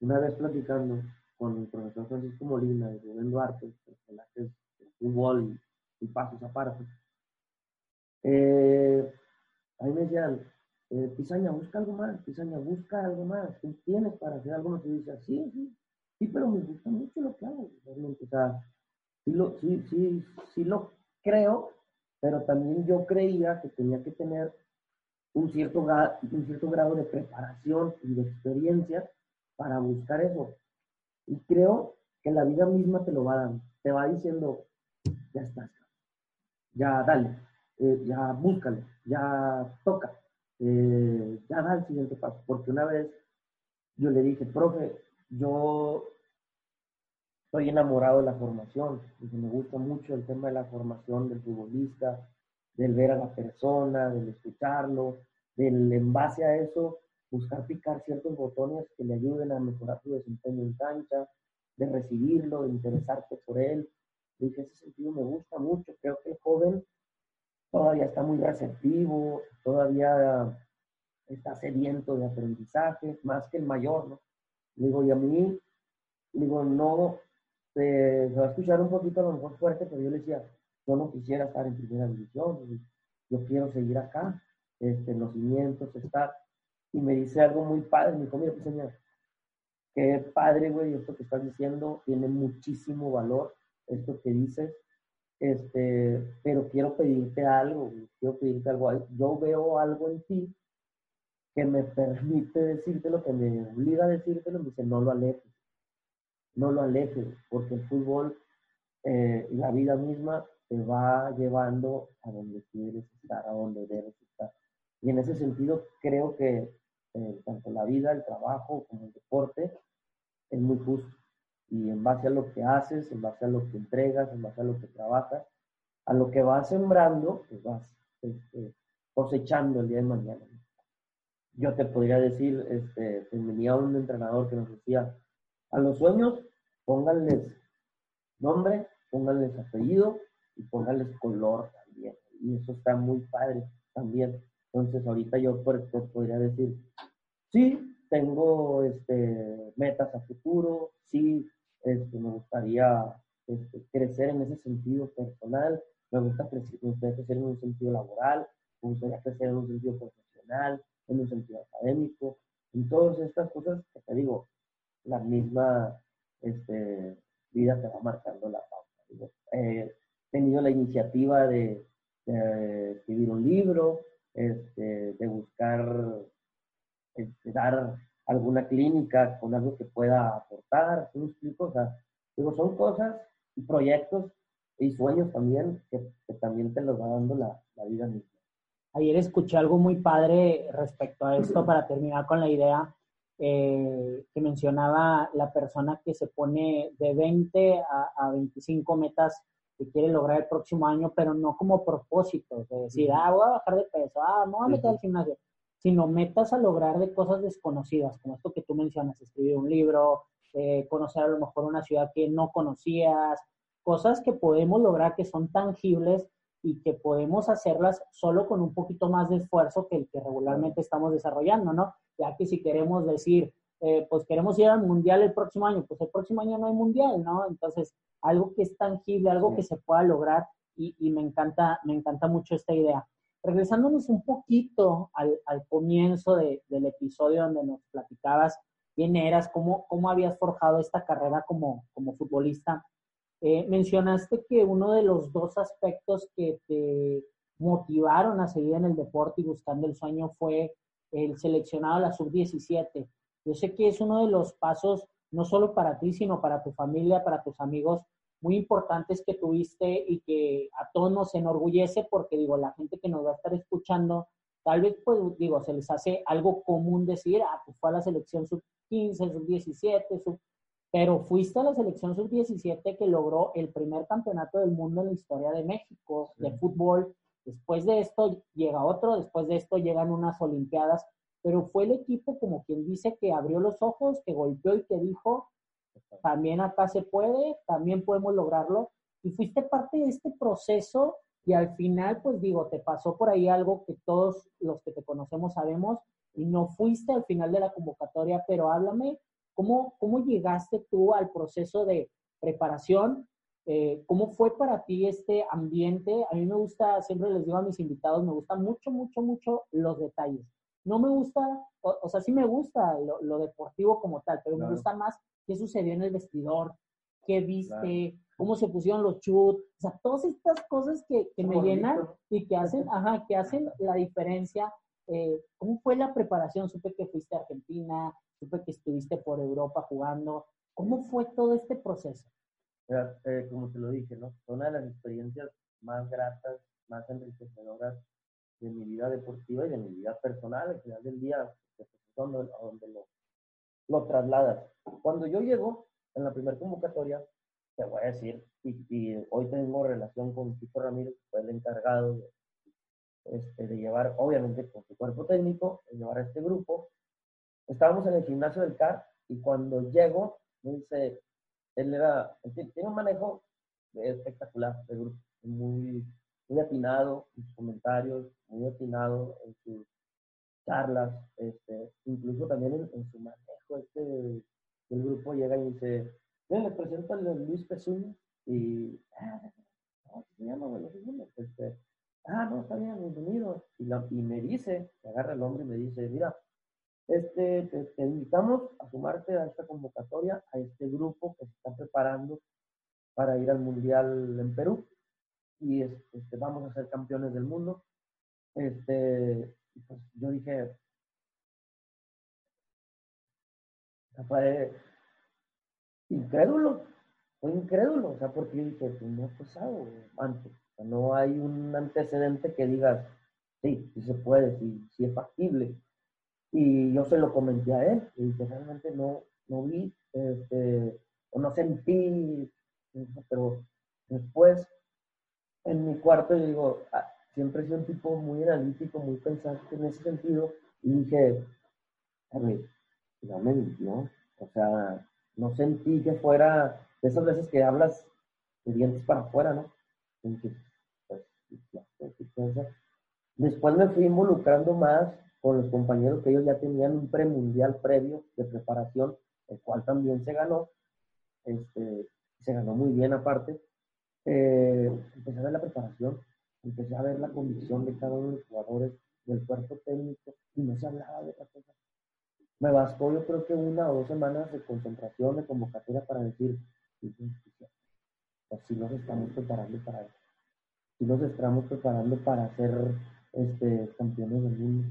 Speaker 2: una vez platicando con el profesor Francisco Molina de Rubén Duarte, personajes de fútbol y, y pasos aparte, eh, ahí me decían, eh, Pisaña, busca algo más, Pisaña, busca algo más, tú tienes para hacer algo más. Y dice, sí, sí, sí, pero me gusta mucho lo que hago, realmente. O sea, sí lo, sí, sí, sí lo creo, pero también yo creía que tenía que tener un cierto, un cierto grado de preparación y de experiencia para buscar eso. Y creo que la vida misma te lo va dando, te va diciendo, ya estás, ya dale, eh, ya búscalo, ya toca eh, ya da el siguiente paso. Porque una vez yo le dije, profe, yo estoy enamorado de la formación, me gusta mucho el tema de la formación del futbolista, del ver a la persona, del escucharlo, del en base a eso buscar picar ciertos botones que le ayuden a mejorar su desempeño en cancha, de recibirlo, de interesarte por él. dije, ese sentido me gusta mucho, creo que el joven todavía está muy receptivo, todavía está sediento de aprendizaje, más que el mayor, ¿no? Digo, y a mí, digo, no, se va a escuchar un poquito a lo mejor fuerte, pero yo le decía, yo no quisiera estar en primera división, yo quiero seguir acá, este, los cimientos, estar. Y me dice algo muy padre, me dijo, mira, pues señor, qué padre, güey, esto que estás diciendo tiene muchísimo valor, esto que dices, este, pero quiero pedirte algo, quiero pedirte algo. Yo veo algo en ti que me permite decirte lo que me obliga a decírtelo, me dice, no lo alejes, no lo alejes, porque el fútbol, eh, la vida misma te va llevando a donde quieres estar, a donde debes estar. Y en ese sentido creo que eh, tanto la vida, el trabajo como el deporte es muy justo y en base a lo que haces, en base a lo que entregas, en base a lo que trabajas, a lo que vas sembrando, pues vas este, cosechando el día de mañana. Yo te podría decir, este, venía un entrenador que nos decía, a los sueños pónganles nombre, pónganles apellido y pónganles color también. Y eso está muy padre también. Entonces, ahorita yo podría decir, sí, tengo este, metas a futuro, sí, este, me gustaría este, crecer en ese sentido personal, me, gusta crecer, me gustaría crecer en un sentido laboral, me gustaría crecer en un sentido profesional, en un sentido académico, en todas estas cosas que te digo, la misma este, vida te va marcando la pauta. he tenido la iniciativa de, escribir un libro, este, de buscar este, dar alguna clínica con algo que pueda aportar, ¿sí me explico? O sea, digo, son cosas y proyectos y sueños también que, también te los va dando la, la vida misma.
Speaker 1: Ayer escuché algo muy padre respecto a esto para terminar con la idea eh, que mencionaba la persona que se pone de 20 a, a, 25 metas que quiere lograr el próximo año, pero no como propósito, de decir, ah, voy a bajar de peso, ah, no voy a meter al gimnasio, sino metas a lograr de cosas desconocidas, como esto que tú mencionas, escribir un libro, eh, conocer a lo mejor una ciudad que no conocías, cosas que podemos lograr que son tangibles y que podemos hacerlas solo con un poquito más de esfuerzo que el que regularmente estamos desarrollando, ¿no? Ya que si queremos decir, eh, pues queremos ir al mundial el próximo año, pues el próximo año no hay mundial, ¿no? Entonces, algo que es tangible, algo que se pueda lograr y, y, me, encanta, me encanta mucho esta idea. Regresándonos un poquito al, al comienzo de, del episodio donde nos platicabas quién eras, cómo, cómo habías forjado esta carrera como, como futbolista. Eh, mencionaste que uno de los dos aspectos que te motivaron a seguir en el deporte y buscando el sueño fue el seleccionado a la sub-17. Yo sé que es uno de los pasos, no solo para ti, sino para tu familia, para tus amigos, muy importantes que tuviste y que a todos nos enorgullece porque, digo, la gente que nos va a estar escuchando, tal vez, pues, digo, se les hace algo común decir, ah, pues fue a la selección sub-15, sub-17, sub pero fuiste a la selección sub-17 que logró el primer campeonato del mundo en la historia de México de fútbol. Después de esto llega otro, después de esto llegan unas Olimpiadas, pero fue el equipo como quien dice que abrió los ojos, que golpeó y que dijo, también acá se puede, también podemos lograrlo. Y fuiste parte de este proceso y al final, pues digo, te pasó por ahí algo que todos los que te conocemos sabemos y no fuiste al final de la convocatoria, pero háblame ¿Cómo, cómo llegaste tú al proceso de preparación? Eh, ¿Cómo fue para ti este ambiente? A mí me gusta, siempre les digo a mis invitados, me gusta mucho, mucho, mucho los detalles. No me gusta, o, sea, sí me gusta lo, deportivo como tal, pero me gusta más qué sucedió en el vestidor, qué viste, cómo se pusieron los chutes, o sea, todas estas cosas que, que me llenan y que hacen, ajá, que hacen la diferencia. Eh, ¿Cómo fue la preparación? Supe que fuiste a Argentina, supe que estuviste por Europa jugando. ¿Cómo fue todo este proceso?
Speaker 2: Eh, como te lo dije, ¿no? Fue una de las experiencias más gratas, más enriquecedoras de mi vida deportiva y de mi vida personal. Al final del día, donde, donde lo, lo trasladas. Cuando yo llego en la primera convocatoria, te voy a decir, y, hoy tengo relación con Chico Ramírez, que fue el encargado de, este, de llevar, obviamente, con su cuerpo técnico, de llevar a este grupo, estábamos en el gimnasio del CAR y cuando llego, me dice, él era, tiene un manejo espectacular de grupo, muy, muy atinado en sus comentarios, muy atinado en sus charlas, este, incluso también en, su manejo este del grupo llega y dice, bien, les presento a Luis Pesum y, ah, no, se llama este, ah, no, está bien, bienvenido. Y, y me dice, me agarra el hombre y me dice, mira, este, te, invitamos a sumarte a esta convocatoria, a este grupo que se está preparando para ir al Mundial en Perú y este, vamos a ser campeones del mundo. Este, pues yo dije, fue incrédulo, fue incrédulo, o sea, porque dije, pues no ha pasado antes, no hay un antecedente que digas, sí, sí se puede, sí, sí es factible. Y yo se lo comenté a él y realmente no, no vi este, o no sentí, pero después en mi cuarto digo, ah, siempre he sido un tipo muy analítico, muy pensante en ese sentido y dije, a ver, no me mintió, o sea, no sentí que fuera de esas veces que hablas de dientes para afuera, ¿no? Pues, Después me fui involucrando más con los compañeros que ellos ya tenían un premundial previo de preparación, el cual también se ganó. Este, se ganó muy bien aparte. Eh, empecé a ver la preparación, empecé a ver la condición de cada uno de los jugadores, del cuerpo técnico, y no se hablaba de otra cosa. Me bastó yo creo que una o dos semanas de concentración, de convocatoria para decir, si nos estamos preparando para eso. Si nos estamos preparando para ser este, campeones del mundo.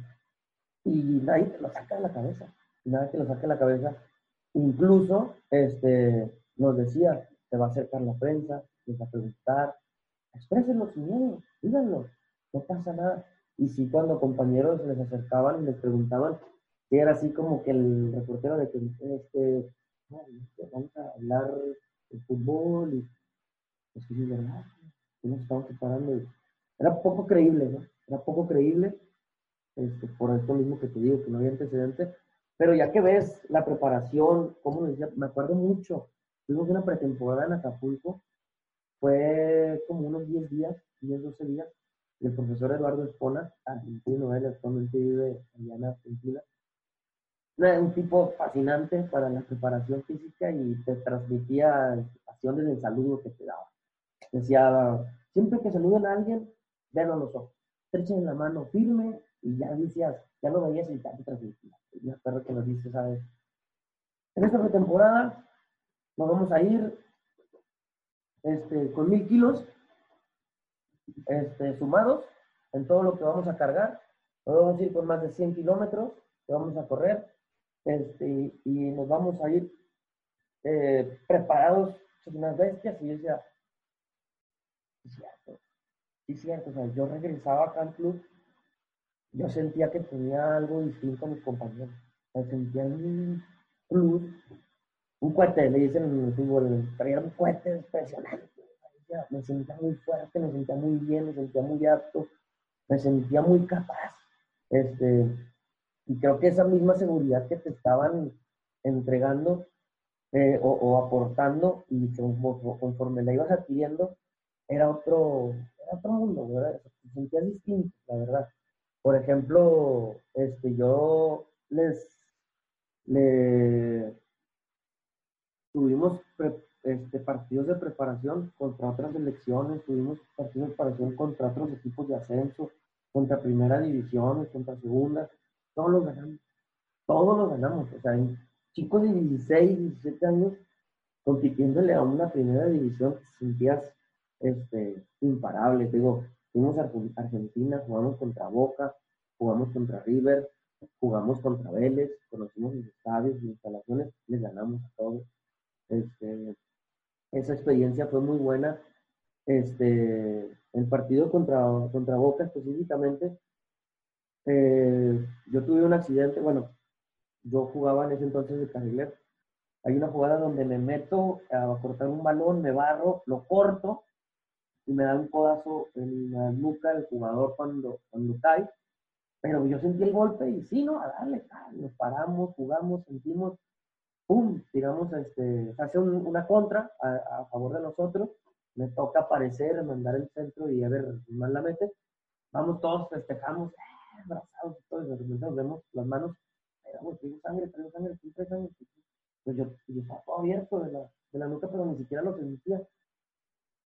Speaker 2: Y nadie te lo saca de la cabeza. Nadie te lo saca de la cabeza. Incluso este, nos decía, te va a acercar la prensa, les va a preguntar, exprésenlo sin miedo, díganlo, no pasa nada. Y si cuando compañeros les acercaban y les preguntaban, que era así como que el reportero de que este, vamos a hablar de fútbol y pues sí, verdad, nos estamos preparando. Era poco creíble, ¿no? Era poco creíble, este, por esto mismo que te digo, que no había antecedentes, pero ya que ves la preparación, como decía, me acuerdo mucho, tuvimos una pretemporada en Acapulco, fue como unos 10 días, 10, 12 días, y el profesor Eduardo Espona, argentino, él actualmente vive allá en Argentina, un tipo fascinante para la preparación física y te transmitía pasiones del saludo que te daba. Decía, siempre que saluden a alguien, véanlo a los ojos, estrechen la mano firme y ya decías, ya lo veías y ya te transmitía. Me acuerdo que nos dice, ¿sabes? En esta temporada nos vamos a ir este, con mil kilos este, sumados en todo lo que vamos a cargar. Nos vamos a ir con más de 100 kilómetros que vamos a correr este, y nos vamos a ir eh, preparados, son unas bestias. Y yo decía, es cierto, es cierto, o sea, yo regresaba acá al club, yo sentía que tenía algo distinto a mis compañeros. O sentía un club, un cohete, le dicen en el fútbol, un cohete impresionante. Me sentía muy fuerte, me sentía muy bien, me sentía muy apto, me sentía muy capaz. Este, y creo que esa misma seguridad que te estaban entregando eh, o, aportando y conforme la ibas adquiriendo, era otro, era otro mundo, ¿verdad? Te sentías distinto, la verdad. Por ejemplo, este, yo les, le, tuvimos este, partidos de preparación contra otras elecciones, tuvimos partidos de preparación contra otros equipos de ascenso, contra primera división, contra segunda, todos los ganamos, todos los ganamos, o sea, chicos de 16, 17 años compitiéndole a una primera división, te sentías este, imparable, digo, fuimos a Argentina, jugamos contra Boca, jugamos contra River, jugamos contra Vélez, conocimos los estadios, las instalaciones, les ganamos a todos. Este, esa experiencia fue muy buena. Este, el partido contra, contra Boca específicamente, eh, yo tuve un accidente, bueno, yo jugaba en ese entonces de carriler. Hay una jugada donde me meto a cortar un balón, me barro, lo corto y me da un codazo en la nuca del jugador cuando, cuando cae. Pero yo sentí el golpe y sí, ¿no? A darle, nos paramos, jugamos, sentimos, ¡pum! Tiramos, este, hace una contra a, favor de nosotros. Me toca aparecer, mandar el centro y a ver, más la mete. Vamos todos, festejamos, abrazados y todo. Y de repente nos vemos las manos, tengo sangre, tengo sangre, tengo sangre. Pues yo, estaba todo abierto de la, de la nuca, pero ni siquiera lo sentía.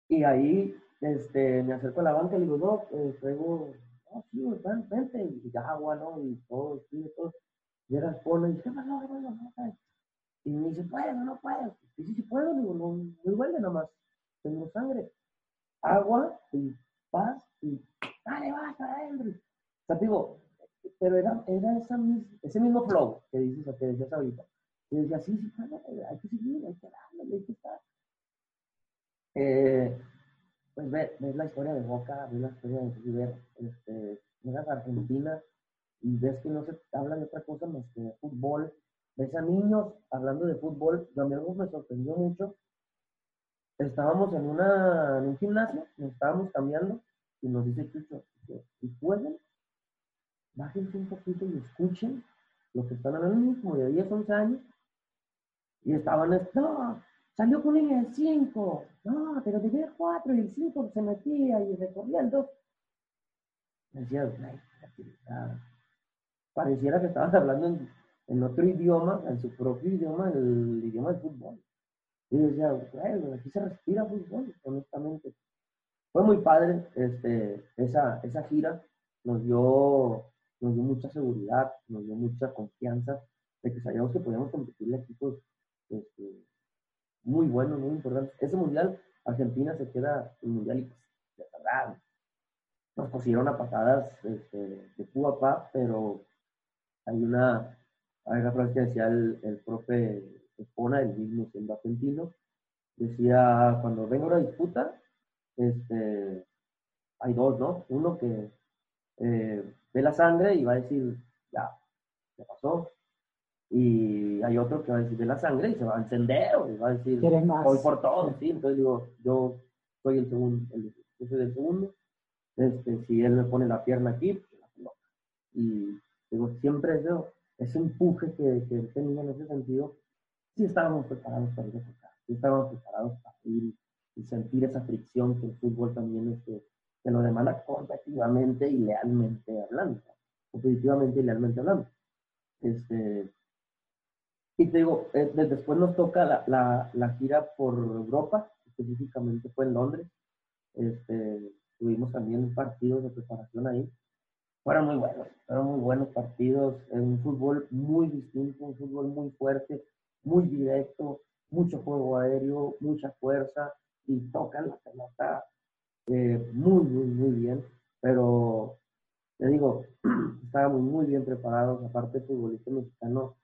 Speaker 2: Y ahí este, me acerco a la banca y digo, no, eh, traigo no, sí, ven, vente, y agua, ¿no? Y todo, sí, todo. Y era pone y dice, no, no, no, Y me dice, puedo, no puedo. Y sí, sí puedo, digo, no, muy duele nada más. Tengo sangre. Agua y paz y dale, vas, adentro. O sea, digo, pero era, era esa, ese mismo flow que dices, que decías ahorita. Y decía, sí, sí, hay que seguir, hay que darle, hay que estar. Eh, pues ves, la historia de Boca, ves la historia de River, este, a Argentina y ves que no se habla de otra cosa más que de fútbol. Ves a niños hablando de fútbol. Yo a algo me sorprendió mucho. Estábamos en, una, en un gimnasio, nos estábamos cambiando y nos dice Chucho, si pueden, bájense un poquito y escuchen lo que están hablando, como de 10, 11 años, Y estaban, no, salió con de 5, no, pero tenía 4 y el 5 se metía y recorriendo. Decía, pareciera que estaban hablando en, en, otro idioma, en su propio idioma, el idioma del fútbol. Y decía, bueno, aquí se respira fútbol, honestamente. Fue muy padre este, esa, esa gira, nos dio, nos dio mucha seguridad, nos dio mucha confianza de que sabíamos que podíamos competir en equipos este, muy buenos, muy importantes. Ese mundial, Argentina se queda en mundial y pues, de verdad, nos pusieron a patadas este, de pu a pa, pero hay una, hay una frase que decía el, el profe Espona, el mismo siendo argentino, decía, cuando venga una disputa, este, hay dos, ¿no? Uno que eh, ve la sangre y va a decir, ya, ¿qué pasó? Y hay otro que va a decir, ve la sangre y se va a encender y va a decir, voy por todo, ¿sí? Entonces digo, yo soy el segundo, el, yo soy el segundo. Este, si él me pone la pierna aquí, pues la. Y digo, siempre eso, ese empuje que, que él tenía en ese sentido, sí estábamos preparados para ir a tocar, sí estábamos preparados para ir y sentir esa fricción que el fútbol también este, te lo demanda competitivamente y lealmente hablando, competitivamente y lealmente hablando. Este, y te digo, eh, después nos toca la, la, la, gira por Europa, específicamente fue en Londres. Este, tuvimos también partidos de preparación ahí. Fueron muy buenos, fueron muy buenos partidos, un fútbol muy distinto, un fútbol muy fuerte, muy directo, mucho juego aéreo, mucha fuerza y tocan la pelota eh, muy, muy, muy bien. Pero te digo, [CLEARS THROAT] estábamos muy bien preparados. Aparte, el futbolista mexicano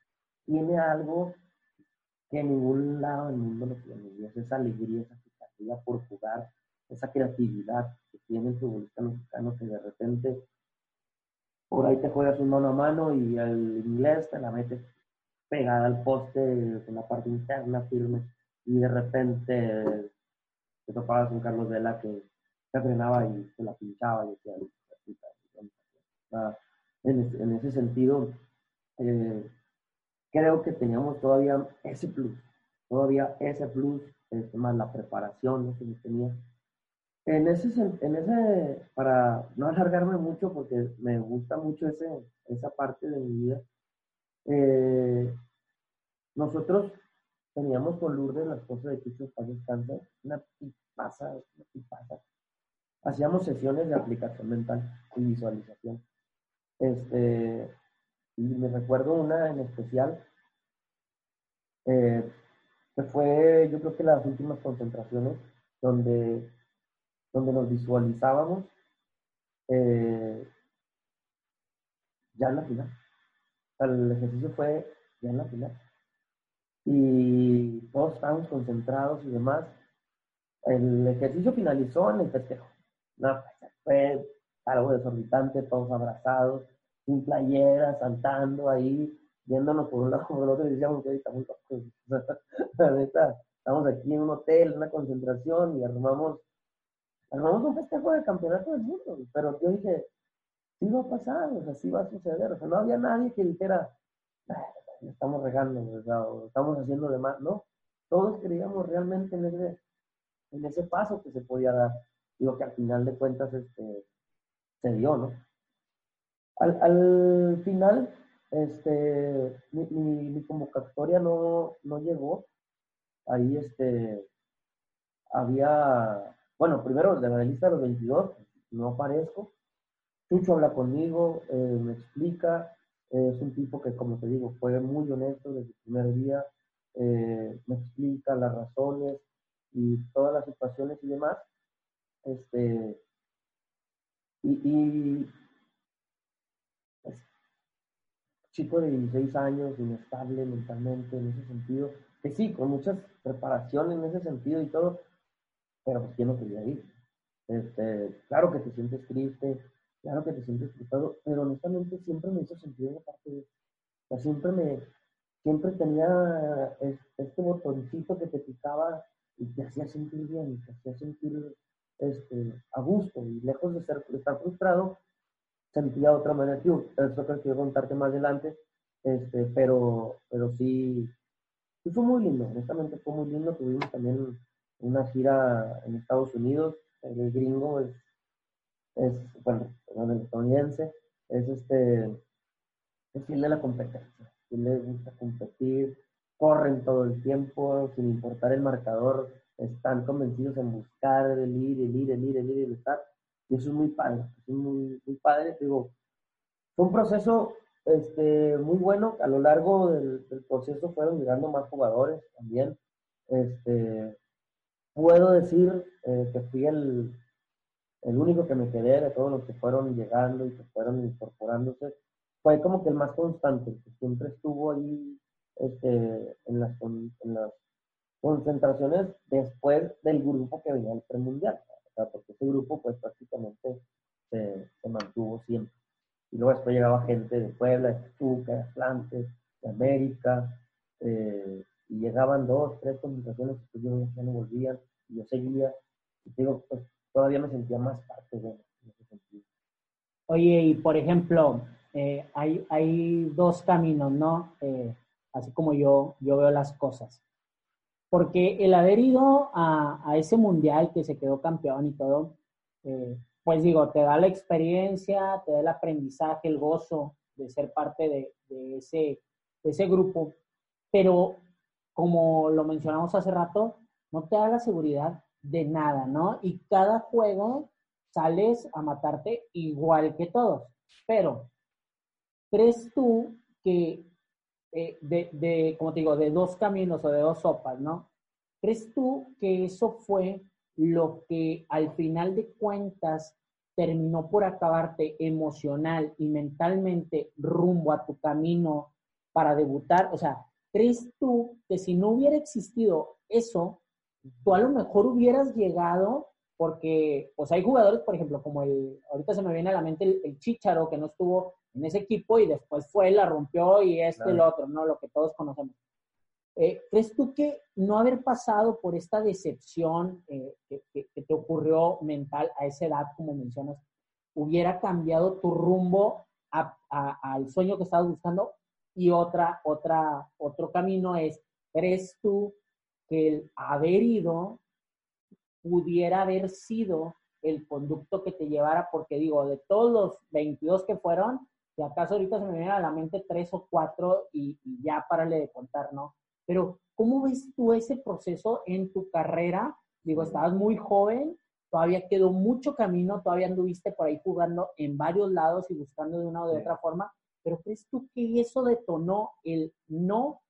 Speaker 2: tiene algo que en ningún lado del mundo lo tiene, y es esa alegría, esa expectativa por jugar, esa creatividad que tiene el futbolista mexicano que de repente por ahí te juegas un mano a mano y el inglés te la mete pegada al poste con la parte interna firme y de repente te topabas con Carlos Vela que se frenaba y se la pinchaba y decía, en, en ese sentido, eh, creo que teníamos todavía ese plus, todavía ese plus, este, más la preparación que tenía. En ese, en ese, para no alargarme mucho, porque me gusta mucho ese, esa parte de mi vida, eh, nosotros teníamos con Lourdes las cosas de Cristo para descansar, una tipaza, una tipaza. Hacíamos sesiones de aplicación mental y visualización. Este, y me recuerdo una en especial, eh, que fue, yo creo que las últimas concentraciones, donde, donde nos visualizábamos eh, ya en la final. el ejercicio fue ya en la final y todos estábamos concentrados y demás. El ejercicio finalizó en el festejo. No, pues, fue algo desorbitante, todos abrazados, sin playera, saltando ahí, viéndonos por un lado por el otro y decíamos que estamos [LAUGHS] estamos aquí en un hotel, en una concentración y armamos, armamos un festejo de campeonato del mundo. Pero yo dije, sí va a pasar, o sea, sí va a suceder. O sea, no había nadie que dijera, estamos regando, estamos haciendo de más, ¿no? Todos creíamos realmente en ese, en ese paso que se podía dar. Digo que al final de cuentas este, se dio, ¿no? Al, al final, este, mi, mi, convocatoria no, no llegó. Ahí este, había, bueno, primero de la lista de los 22, no aparezco. Chucho habla conmigo, eh, me explica, es un tipo que, como te digo, fue muy honesto desde el primer día, eh, me explica las razones y todas las situaciones y demás. Este, y, y pues, chico de 16 años, inestable mentalmente en ese sentido, que sí, con muchas preparaciones en ese sentido y todo, pero pues quién no quería ir. Este, claro que te sientes triste, claro que te sientes frustrado, pero honestamente siempre me hizo sentido la parte de, o sea, siempre me, siempre tenía este botoncito que te picaba y te hacía sentir bien, te hacía sentir este, a gusto y lejos de, ser, estar frustrado, sentía otra manera. Eso que quiero contarte más adelante, este, pero, pero sí, fue muy lindo, honestamente fue muy lindo. Tuvimos también una gira en Estados Unidos. El gringo es, bueno, el estadounidense, es este, es fiel de la competencia. le gusta competir, corren todo el tiempo, sin importar el marcador, están convencidos en buscar, el ir, el ir, el ir, el ir, el estar. Y eso es muy padre, es muy, muy padre. Digo, fue un proceso este, muy bueno. A lo largo del, proceso fueron llegando más jugadores también. Este, puedo decir eh, que fui el, el único que me quedé de todos los que fueron llegando y que fueron incorporándose. Fue como que el más constante, que siempre estuvo ahí este, en, las, en las concentraciones después del grupo que venía al premundial. O sea, porque ese grupo pues prácticamente se, mantuvo siempre. Y luego después llegaba gente de Puebla, de Pachuca, de Atlantes, de América, eh, y llegaban dos, tres concentraciones, y pues yo ya no volvían, y yo seguía, y digo, pues todavía me sentía más parte de, sentido.
Speaker 1: Oye, y por ejemplo, eh, hay, hay dos caminos, ¿no? Eh, así como yo, yo veo las cosas. Porque el haber ido a, ese mundial que se quedó campeón y todo, eh, pues digo, te da la experiencia, te da el aprendizaje, el gozo de ser parte de, de, ese, de ese grupo, pero como lo mencionamos hace rato, no te da la seguridad de nada, ¿no? Y cada juego sales a matarte igual que todos. Pero, ¿crees tú que eh, de, de, como te digo, de dos caminos o de dos sopas, ¿no? ¿Crees tú que eso fue lo que al final de cuentas terminó por acabarte emocional y mentalmente rumbo a tu camino para debutar? O sea, ¿crees tú que si no hubiera existido eso, tú a lo mejor hubieras llegado porque, pues hay jugadores, por ejemplo, como el, ahorita se me viene a la mente el, el Chicharo, que no estuvo en ese equipo y después fue, la rompió y este y el otro, ¿no? Lo que todos conocemos. Eh, ¿Crees tú que no haber pasado por esta decepción eh, que, te ocurrió mental a esa edad, como mencionas, hubiera cambiado tu rumbo al sueño que estabas buscando? Y otra, otra, otro camino es, ¿crees tú que el haber ido pudiera haber sido el conducto que te llevara? Porque digo, de todos los 22 que fueron, si acaso ahorita se me vienen a la mente tres o cuatro y, ya párale de contar, ¿no? Pero, ¿cómo ves tú ese proceso en tu carrera? Digo, estabas muy joven, todavía quedó mucho camino, todavía anduviste por ahí jugando en varios lados y buscando de una o de otra forma, pero ¿crees tú que eso detonó el no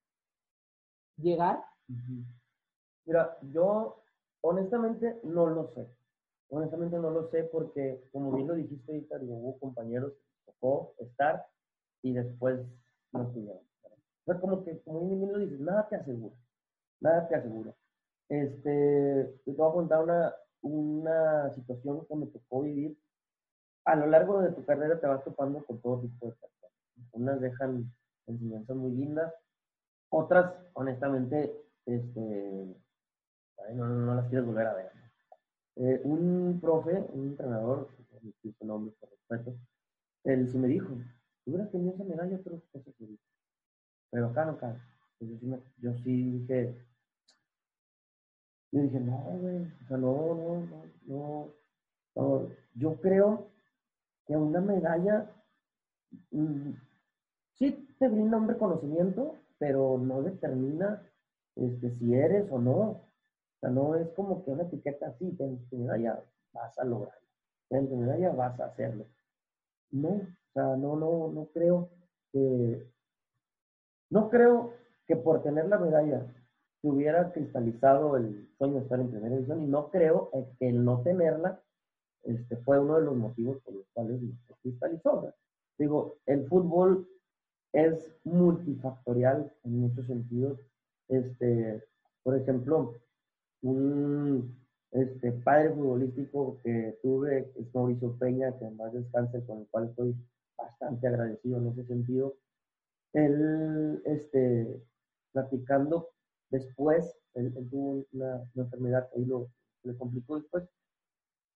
Speaker 1: llegar?
Speaker 2: Mira, yo honestamente no lo sé. Honestamente no lo sé porque, como bien lo dijiste ahorita, digo, hubo compañeros tocó estar y después no estuvieron. O sea, como que, como bien lo dices, nada te asegura, nada te asegura. Este, te voy a contar una, una situación que me tocó vivir. A lo largo de tu carrera te vas topando con todo tipo de personas. Unas dejan enseñanzas muy lindas, otras, honestamente, este, no, no, las quieres volver a ver. Eh, un profe, un entrenador, no su nombre por respeto, él sí me dijo, hubieras tenido esa medalla, pero acá no cabe. Yo sí, yo sí dije, yo dije, no, güey, o sea, no, no, no, no, Yo creo que una medalla mm, sí te brinda un reconocimiento, pero no determina este, si eres o no. No es como que una etiqueta así, ten tu medalla, vas a lograrlo. Ten tu medalla, vas a hacerlo. No, o sea, no, no, no creo que, no creo que por tener la medalla se hubiera cristalizado el sueño de estar en primera división y no creo que el no tenerla este, fue uno de los motivos por los cuales se cristalizó. Digo, el fútbol es multifactorial en muchos sentidos. Este, por ejemplo, un, este padre futbolístico que tuve es Mauricio Peña, que más descanse, con el cual estoy bastante agradecido en ese sentido. Él, este, platicando después, él, tuvo una, enfermedad que ahí lo, le complicó después.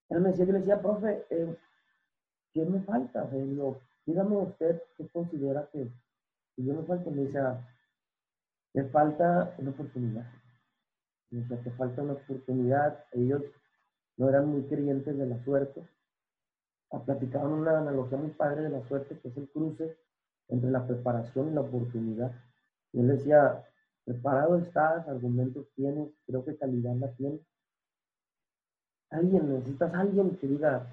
Speaker 2: Él me decía, yo le decía, profe, eh, ¿qué me falta? O dígame usted qué considera que, yo me falta. Me decía, me falta una oportunidad. O sea, te falta una oportunidad. Ellos no eran muy creyentes de la suerte. Platicaban una analogía muy padre de la suerte, que es el cruce entre la preparación y la oportunidad. Y él decía, preparado estás, argumentos tienes, creo que calidad la tienes. Alguien, necesitas alguien que diga,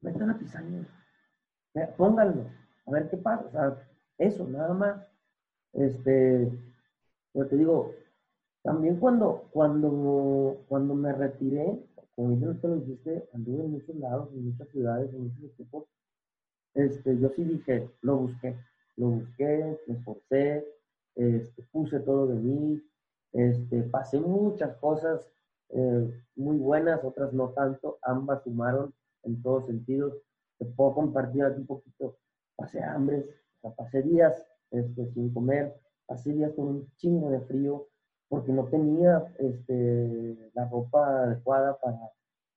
Speaker 2: vete a la pizarra, pónganlo, a ver qué pasa. O sea, eso, nada más. Este, pero te digo, también cuando, cuando, cuando me retiré, como dices, lo dijiste, anduve en muchos lados, en muchas ciudades, en muchos equipos. Este, yo sí dije, lo busqué, lo busqué, me esforcé, este, puse todo de mí, este, pasé muchas cosas eh, muy buenas, otras no tanto, ambas sumaron en todos sentidos. Te puedo compartir aquí un poquito, pasé hambres, pasé días este, sin comer, pasé días con un chingo de frío, porque no tenía este, la ropa adecuada para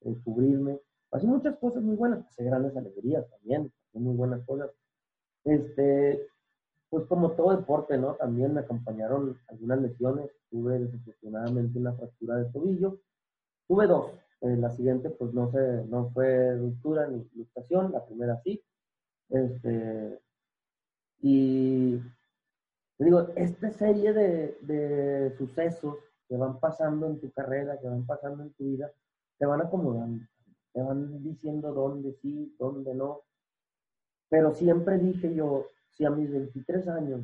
Speaker 2: eh, cubrirme. Pasé muchas cosas muy buenas, pasé grandes alegrías también, muy buenas cosas. Este, pues como todo deporte, ¿no? También me acompañaron algunas lesiones. Tuve desafortunadamente una fractura de tobillo. Tuve dos. Eh, la siguiente, pues no, sé, no fue ruptura ni luxación. La primera sí. Este, y te digo, esta serie de, de sucesos que van pasando en tu carrera, que van pasando en tu vida, te van acomodando. Te van diciendo dónde sí, dónde no. Pero siempre dije yo, si a mis 23 años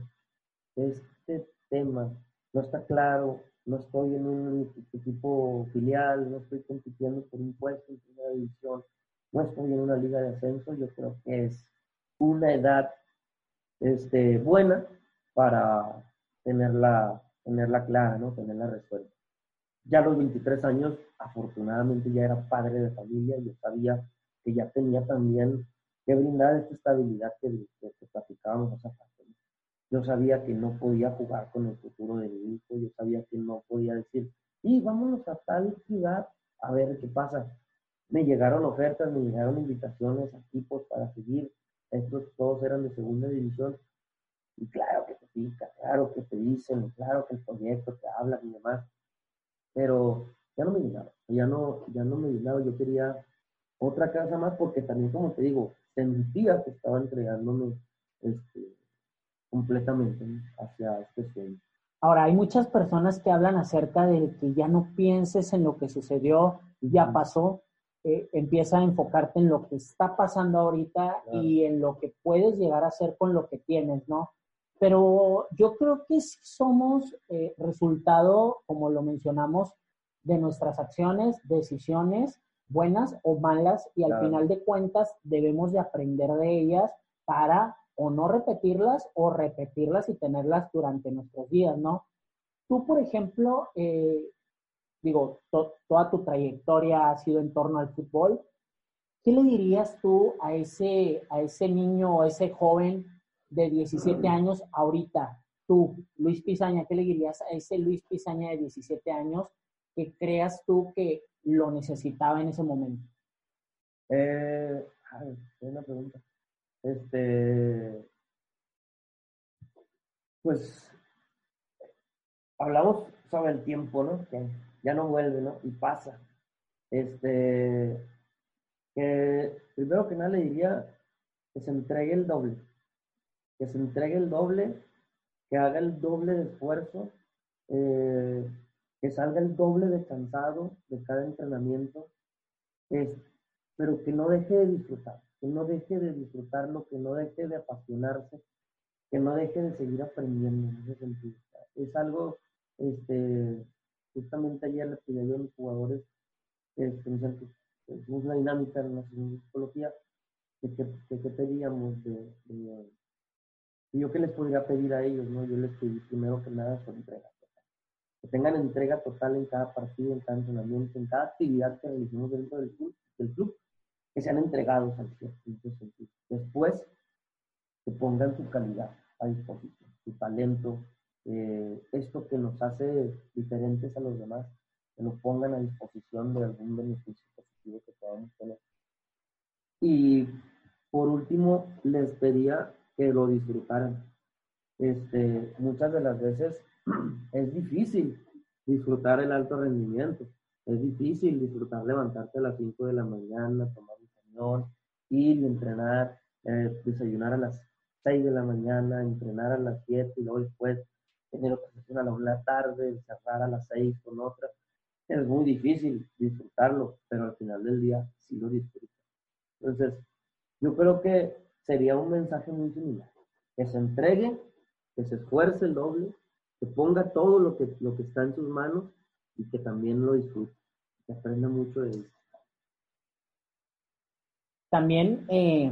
Speaker 2: este tema no está claro, no estoy en un equipo filial, no estoy compitiendo por un puesto en primera división, no estoy en una liga de ascenso, yo creo que es una edad este, buena para tenerla, tenerla clara, ¿no? tenerla resuelta. Ya a los 23 años, afortunadamente ya era padre de familia, yo sabía que ya tenía también que brindar esta estabilidad que, que, platicábamos hace rato. Yo sabía que no podía jugar con el futuro de mi hijo, yo sabía que no podía decir, y vámonos a tal ciudad a ver qué pasa. Me llegaron ofertas, me llegaron invitaciones a equipos para seguir. Estos todos eran de segunda división. Y claro que pica, claro que te dicen, claro que el proyecto te habla y demás. Pero ya no me llenaba, ya no, ya no me llenaba. Yo quería otra casa más porque también, como te digo, sentía que estaba entregándome este, completamente hacia este sueño.
Speaker 1: Ahora, hay muchas personas que hablan acerca de que ya no pienses en lo que sucedió, ya pasó, eh, empieza a enfocarte en lo que está pasando ahorita y en lo que puedes llegar a hacer con lo que tienes, ¿no? Pero yo creo que sí somos eh, resultado, como lo mencionamos, de nuestras acciones, decisiones buenas o malas y al final de cuentas debemos de aprender de ellas para o no repetirlas o repetirlas y tenerlas durante nuestros días, ¿no? Tú, por ejemplo, eh, digo, toda tu trayectoria ha sido en torno al fútbol. ¿Qué le dirías tú a ese, a ese niño o ese joven de 17 años ahorita? Tú, Luis Pizaña, ¿qué le dirías a ese Luis Pizaña de 17 años que creas tú que lo necesitaba en ese momento?
Speaker 2: Eh, una pregunta. Este, pues, hablamos sobre el tiempo, ¿no? Que ya no vuelve, ¿no? Y pasa. Este, que primero que nada le diría que se entregue el doble, que se entregue el doble, que haga el doble de esfuerzo, eh, que salga el doble de cansado de cada entrenamiento, es, pero que no deje de disfrutar, que no deje de disfrutarlo, que no deje de apasionarse, que no deje de seguir aprendiendo en ese sentido. Es algo, este, justamente ayer le pedí a los jugadores, este, es una dinámica en la psicología, que, que, pedíamos de, de, yo qué les podría pedir a ellos, ¿no? Yo les pedí primero que nada su entrega que tengan entrega total en cada partido, en cada entrenamiento, en cada actividad que realicemos dentro del club, del club que sean entregados al sentido. Después, que pongan su calidad a disposición, su talento, eh, esto que nos hace diferentes a los demás, que lo pongan a disposición de algún beneficio positivo que podamos tener. Y por último, les pedía que lo disfrutaran, este, muchas de las veces [CLEARS THROAT] es difícil disfrutar el alto rendimiento. Es difícil disfrutar levantarte a las 5 de la mañana, tomar un camión, ir entrenar, eh, desayunar a las 6 de la mañana, entrenar a las 7 y luego después tener otra sesión a la 1 de la tarde, cerrar a las 6 con otra. Es muy difícil disfrutarlo, pero al final del día sí lo disfruto. Entonces, yo creo que sería un mensaje muy similar. Que se entregue, que se esfuerce el doble, que ponga todo lo que, lo que está en sus manos y que también lo disfrute, que aprenda mucho de eso.
Speaker 1: También eh,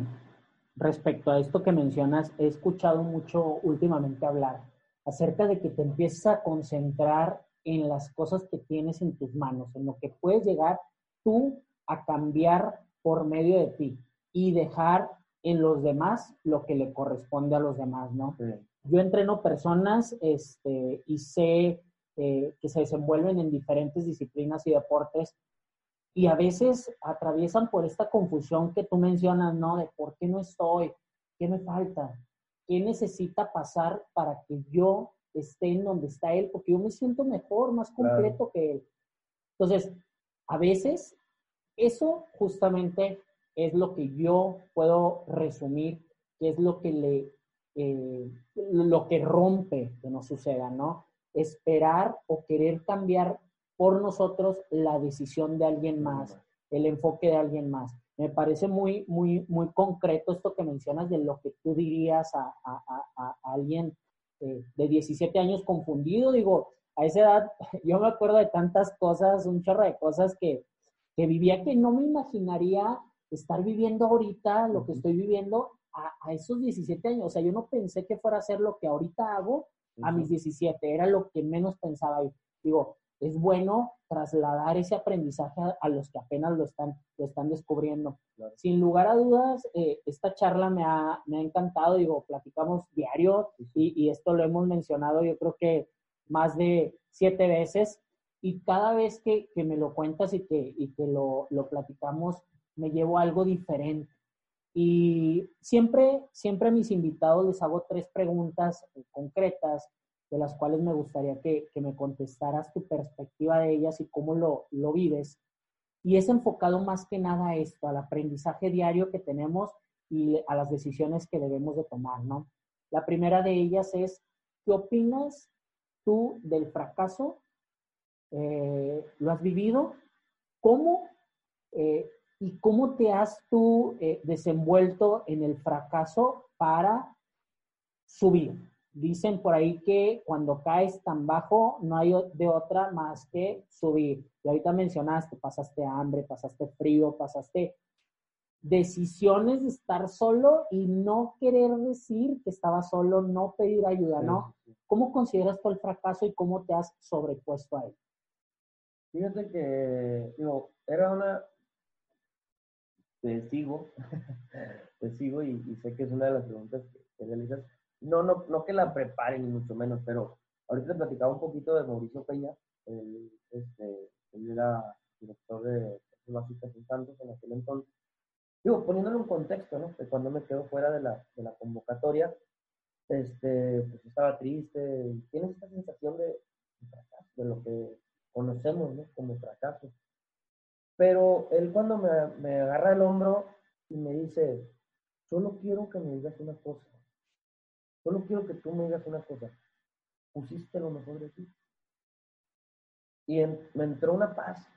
Speaker 1: respecto a esto que mencionas, he escuchado mucho últimamente hablar acerca de que te empieces a concentrar en las cosas que tienes en tus manos, en lo que puedes llegar tú a cambiar por medio de ti y dejar en los demás lo que le corresponde a los demás, ¿no? Yo entreno personas este, y sé eh, que se desenvuelven en diferentes disciplinas y deportes y a veces atraviesan por esta confusión que tú mencionas, ¿no? De por qué no estoy, qué me falta, qué necesita pasar para que yo esté en donde está él, porque yo me siento mejor, más completo que él. Entonces, a veces eso justamente es lo que yo puedo resumir, que es lo que le, eh, lo que rompe que no suceda, ¿no? Esperar o querer cambiar por nosotros la decisión de alguien más, el enfoque de alguien más. Me parece muy, muy, muy concreto esto que mencionas de lo que tú dirías a, alguien eh, de 17 años confundido. Digo, a esa edad [LAUGHS] yo me acuerdo de tantas cosas, un chorro de cosas que, que vivía que no me imaginaría estar viviendo ahorita lo que estoy viviendo a, esos 17 años. O sea, yo no pensé que fuera a ser lo que ahorita hago a mis 17, era lo que menos pensaba. Y digo, es bueno trasladar ese aprendizaje a, los que apenas lo están, lo están descubriendo. Sin lugar a dudas, eh, esta charla me ha, me ha, encantado, digo, platicamos diario y, y, esto lo hemos mencionado yo creo que más de siete veces y cada vez que, que me lo cuentas y que, y que lo, lo platicamos, me llevo algo diferente. Y siempre, siempre a mis invitados les hago tres preguntas concretas de las cuales me gustaría que, que me contestaras tu perspectiva de ellas y cómo lo, lo vives. Y es enfocado más que nada a esto, al aprendizaje diario que tenemos y a las decisiones que debemos de tomar, ¿no? La primera de ellas es, ¿qué opinas tú del fracaso? Eh, ¿Lo has vivido? ¿Cómo eh, y cómo te has tú eh, desenvuelto en el fracaso para subir. Dicen por ahí que cuando caes tan bajo no hay de otra más que subir. Y ahorita mencionaste, pasaste hambre, pasaste frío, pasaste decisiones de estar solo y no querer decir que estaba solo, no pedir ayuda, ¿no? ¿Cómo consideras tú el fracaso y cómo te has sobrepuesto a él?
Speaker 2: Fíjate que, digo, era una, te sigo, [LAUGHS] te sigo y, sé que es una de las preguntas que, realizas. No, no, no que la preparen ni mucho menos, pero ahorita te platicaba un poquito de Mauricio Peña, él, este, él era director de básicas en Santos en aquel entonces. Digo, poniéndole un contexto, ¿no? De cuando me quedo fuera de la, de la convocatoria, este, pues estaba triste, tienes esta sensación de, de fracaso, de lo que conocemos, ¿no? Como fracaso. Pero él cuando me, agarra el hombro y me dice, solo quiero que me digas una cosa, solo quiero que tú me digas una cosa, pusiste lo mejor de ti. Y me entró una paz,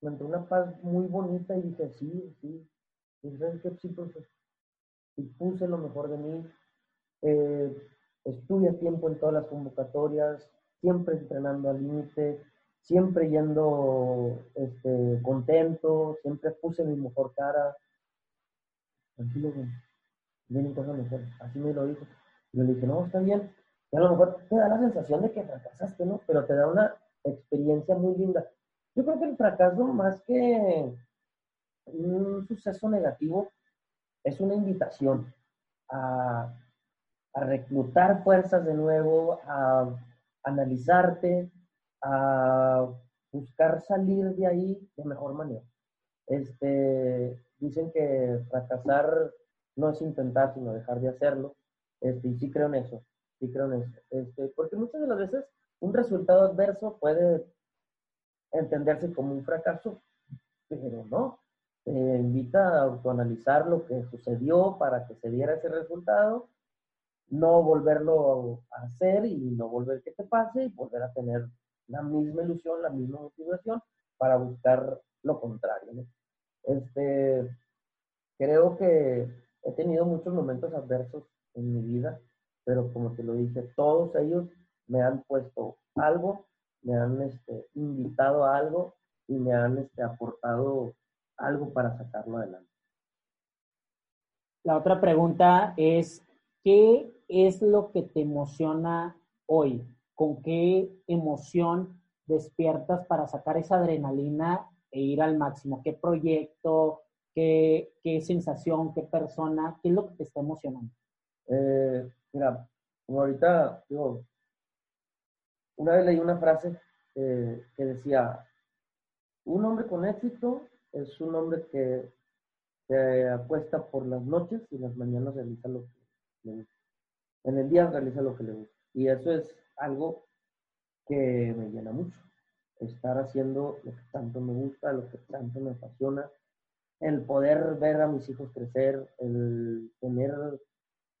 Speaker 2: me entró una paz muy bonita y dije, sí, sí, y. Sí, Y puse lo mejor de mí, eh, estuve a tiempo en todas las convocatorias, siempre entrenando al límite, siempre yendo este, contento, siempre puse mi mejor cara. Tranquilo. Vienen cosas mejores. Así me lo dijo. Yo le dije, no, está bien. Y a lo mejor te da la sensación de que fracasaste, ¿no? Pero te da una experiencia muy linda. Yo creo que el fracaso, más que un suceso negativo, es una invitación a, a reclutar fuerzas de nuevo, a analizarte, a buscar salir de ahí de mejor manera. Este, dicen que fracasar no es intentar, sino dejar de hacerlo. Este, y sí creo en eso. sí creo en eso. Este, porque muchas de las veces un resultado adverso puede entenderse como un fracaso, pero no. Te invita a autoanalizar lo que sucedió para que se diera ese resultado, no volverlo a hacer y no volver que te pase y volver a tener la misma ilusión, la misma motivación para buscar lo contrario. Este, creo que he tenido muchos momentos adversos en mi vida, pero como te lo dije, todos ellos me han puesto algo, me han este, invitado a algo y me han este, aportado algo para sacarlo adelante.
Speaker 1: La otra pregunta es, ¿qué es lo que te emociona hoy? ¿Con qué emoción despiertas para sacar esa adrenalina e ir al máximo? ¿Qué proyecto? ¿Qué, qué sensación? ¿Qué persona? ¿Qué es lo que te está emocionando?
Speaker 2: Eh, mira, como ahorita, digo, una vez leí una frase eh, que decía, un hombre con éxito es un hombre que se acuesta por las noches y las mañanas realiza lo que le gusta. En el día realiza lo que le gusta. Y eso es algo que me llena mucho. Estar haciendo lo que tanto me gusta, lo que tanto me apasiona. El poder ver a mis hijos crecer, el tener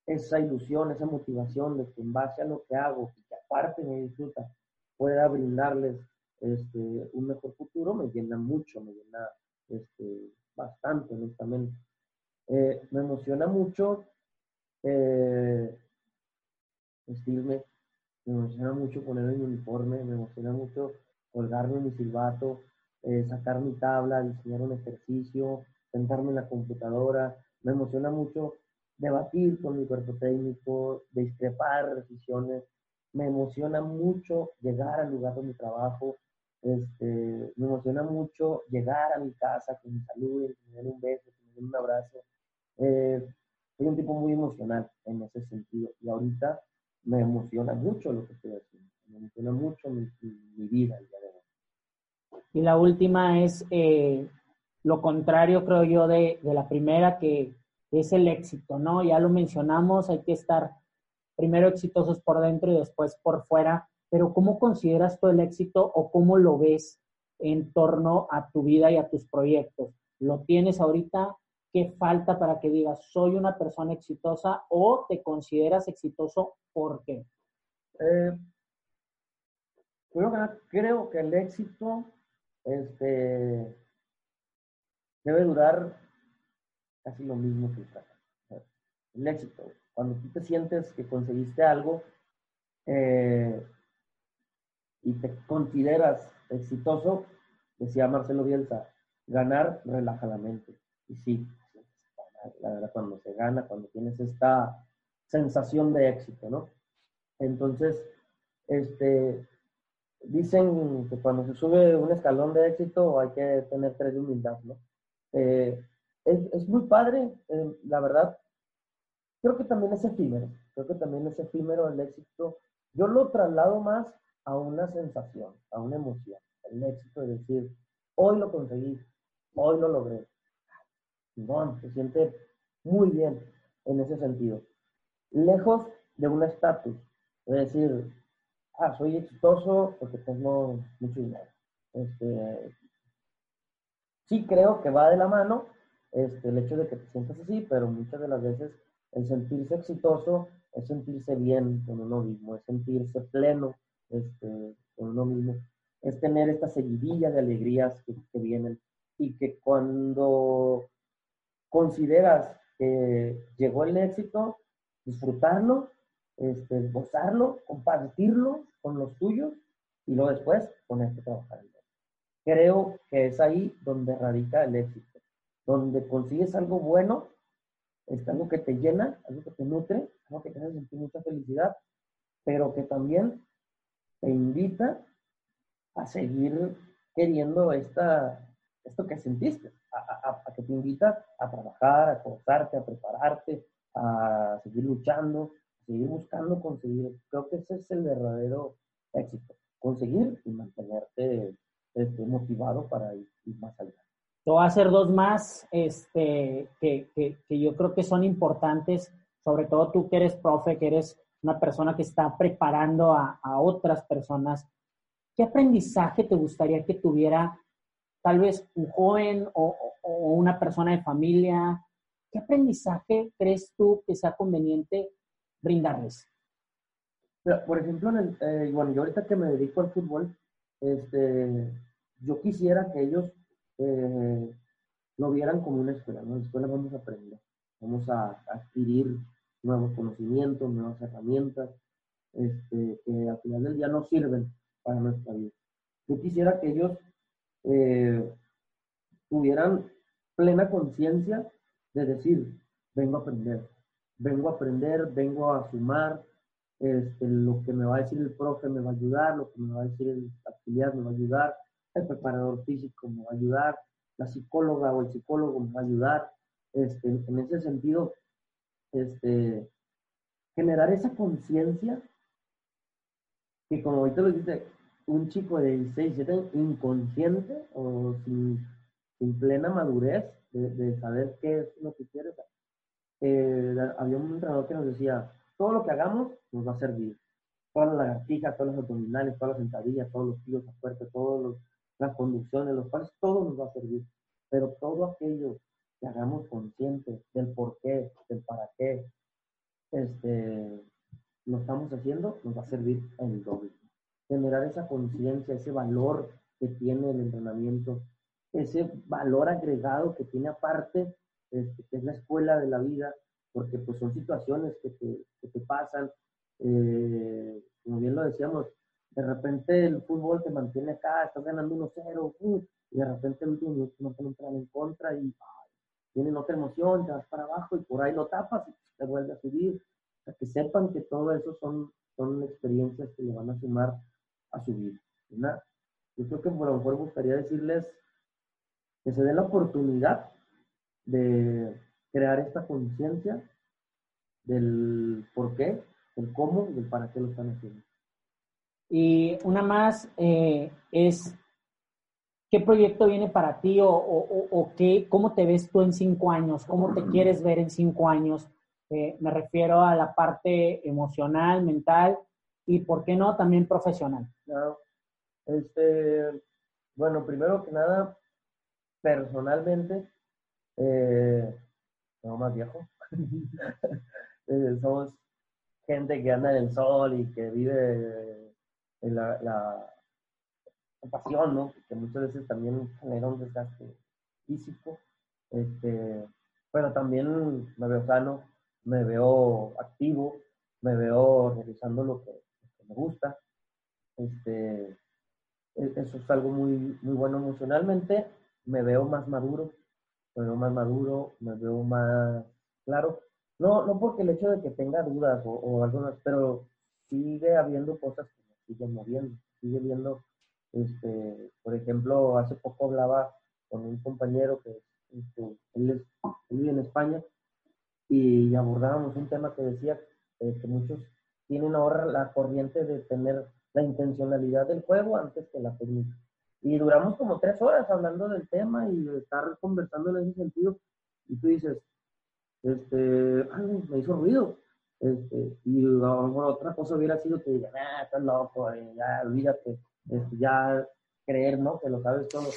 Speaker 2: esa ilusión, esa motivación de que en base a lo que hago, que aparte me disfruta, pueda brindarles este, un mejor futuro, me llena mucho, me llena este, bastante, honestamente. Eh, me emociona mucho eh, me emociona mucho ponerme mi uniforme, me emociona mucho colgarme mi silbato, eh, sacar mi tabla, diseñar un ejercicio, sentarme en la computadora, me emociona mucho debatir con mi cuerpo técnico, discrepar decisiones. Me emociona mucho llegar al lugar de mi trabajo. Este, me emociona mucho llegar a mi casa, que me saluden, que un beso, que un abrazo. Eh, soy un tipo muy emocional en ese sentido. Y ahorita me emociona mucho lo que estoy haciendo. Me emociona mucho mi, vida.
Speaker 1: Y la última es eh, lo contrario, creo yo, de, de la primera, que es el éxito, ¿no? Ya lo mencionamos, hay que estar primero exitosos por dentro y después por fuera, pero ¿cómo consideras tú el éxito o cómo lo ves en torno a tu vida y a tus proyectos? ¿Lo tienes ahorita? ¿Qué falta para que digas, soy una persona exitosa o te consideras exitoso? ¿Por qué?
Speaker 2: Eh, creo, que, el éxito este, debe durar casi lo mismo que el fracaso. El éxito, cuando tú te sientes que conseguiste algo eh, y te consideras exitoso, decía Marcelo Bielsa, ganar relaja la mente. Y sí, la verdad, cuando se gana, cuando tienes esta sensación de éxito, ¿no? Entonces, este, dicen que cuando se sube un escalón de éxito hay que tener tres de humildad, ¿no? Eh, es, muy padre, eh, la verdad. Creo que también es efímero, creo que también es efímero el éxito. Yo lo traslado más a una sensación, a una emoción, el éxito de decir, hoy lo conseguí, hoy lo logré. Se siente muy bien en ese sentido. Lejos de un estatus, es decir, ah, soy exitoso porque tengo mucho dinero. Este, sí creo que va de la mano, este, el hecho de que te sientas así, pero muchas de las veces el sentirse exitoso es sentirse bien con uno mismo, es sentirse pleno este, con uno mismo, es tener esta seguidilla de alegrías que, vienen y que cuando consideras que llegó el éxito, disfrutarlo, este, gozarlo, compartirlo con los tuyos y luego después ponerte a trabajar Creo que es ahí donde radica el éxito. Donde consigues algo bueno, es algo que te llena, algo que te nutre, algo que te hace sentir mucha felicidad, pero que también te invita a seguir queriendo esta, esto que sentiste, a, que te invita a trabajar, a esforzarte, a prepararte, a seguir luchando, a seguir buscando conseguir. Creo que ese es el verdadero éxito, conseguir y mantenerte este, motivado para ir más allá.
Speaker 1: Te voy a hacer dos más este, que, que, yo creo que son importantes, sobre todo tú que eres profe, que eres una persona que está preparando a, otras personas, ¿qué aprendizaje te gustaría que tuviera tal vez un joven o, una persona de familia? ¿Qué aprendizaje crees tú que sea conveniente brindarles?
Speaker 2: por ejemplo, eh, bueno, yo ahorita que me dedico al fútbol, este, yo quisiera que ellos eh, lo vieran como una escuela, ¿no? En la escuela vamos a aprender, vamos a adquirir nuevos conocimientos, nuevas herramientas, este, que al final del día nos sirven para nuestra vida. Yo quisiera que ellos eh, tuvieran plena conciencia de decir, vengo a aprender, vengo a aprender, vengo a sumar, este, lo que me va a decir el profe me va a ayudar, lo que me va a decir el auxiliar me va a ayudar, el preparador físico me va a ayudar, la psicóloga o el psicólogo me va a ayudar. Este, en ese sentido, este, generar esa conciencia que como ahorita lo dice, un chico de 16, 17 inconsciente o sin, plena madurez de, saber qué es lo que quiere. Eh, había un entrenador que nos decía, todo lo que hagamos nos va a servir. Todas las lagartijas, todas las abdominales, todas las sentadillas, todos los kilos a fuerte, todas las conducciones, los pasos, todo nos va a servir. Pero todo aquello que hagamos consciente del por qué, del para qué, este, lo estamos haciendo, nos va a servir en doble. Generar esa conciencia, ese valor que tiene el entrenamiento, ese valor agregado que tiene aparte, este, que es la escuela de la vida, porque pues son situaciones que te, que te pasan, eh, como bien lo decíamos, de repente el fútbol te mantiene acá, estás ganando 1-0, uh, y de repente el último minuto no te entran en contra y tienen otra emoción, te vas para abajo y por ahí lo tapas y te vuelve a subir. Para que sepan que todo eso son, son experiencias que le van a sumar a su vida. Yo creo que por lo mejor gustaría decirles que se den la oportunidad de crear esta conciencia del por qué, del cómo y del para qué lo están haciendo.
Speaker 1: Y una más eh, es, ¿qué proyecto viene para ti o, o, qué, cómo te ves tú en cinco años? ¿Cómo te quieres ver en cinco años? Eh, me refiero a la parte emocional, mental y, ¿por qué no?, también profesional.
Speaker 2: Este, bueno, primero que nada, personalmente, eh, más viejo. [LAUGHS] Eh, somos gente que anda en el sol y que vive en la, la, pasión, ¿no? Que muchas veces también genera un desgaste físico. Este, bueno, también me veo sano, me veo activo, me veo realizando lo que, me gusta. Este, e, eso es algo muy, muy bueno emocionalmente. Me veo más maduro, me veo más maduro, me veo más claro. No, no porque el hecho de que tenga dudas o, algunas, pero sigue habiendo cosas que me siguen moviendo, sigue viendo, este, por ejemplo, hace poco hablaba con un compañero que este, él, es, vive en España y abordábamos un tema que decía eh, que muchos tienen ahora la corriente de tener la intencionalidad del juego antes que la técnica. Y duramos como tres horas hablando del tema y de estar conversando en ese sentido. Y tú dices, este, ay, me hizo ruido. Este, y bueno, otra cosa hubiera sido que digan, ah, estás loco, eh, ya olvídate, este, ya creer, ¿no? Que lo sabes todo.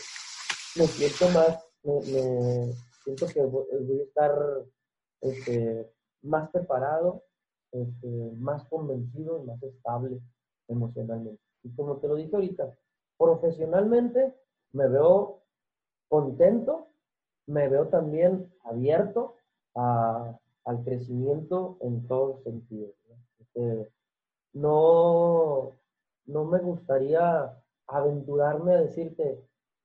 Speaker 2: Me siento más, me, siento que voy, a estar este, más preparado, este, más convencido y más estable emocionalmente. Y como te lo dije ahorita, profesionalmente me veo contento, me veo también abierto al crecimiento en todos sentidos. Este, ¿no? no, me gustaría aventurarme a decirte,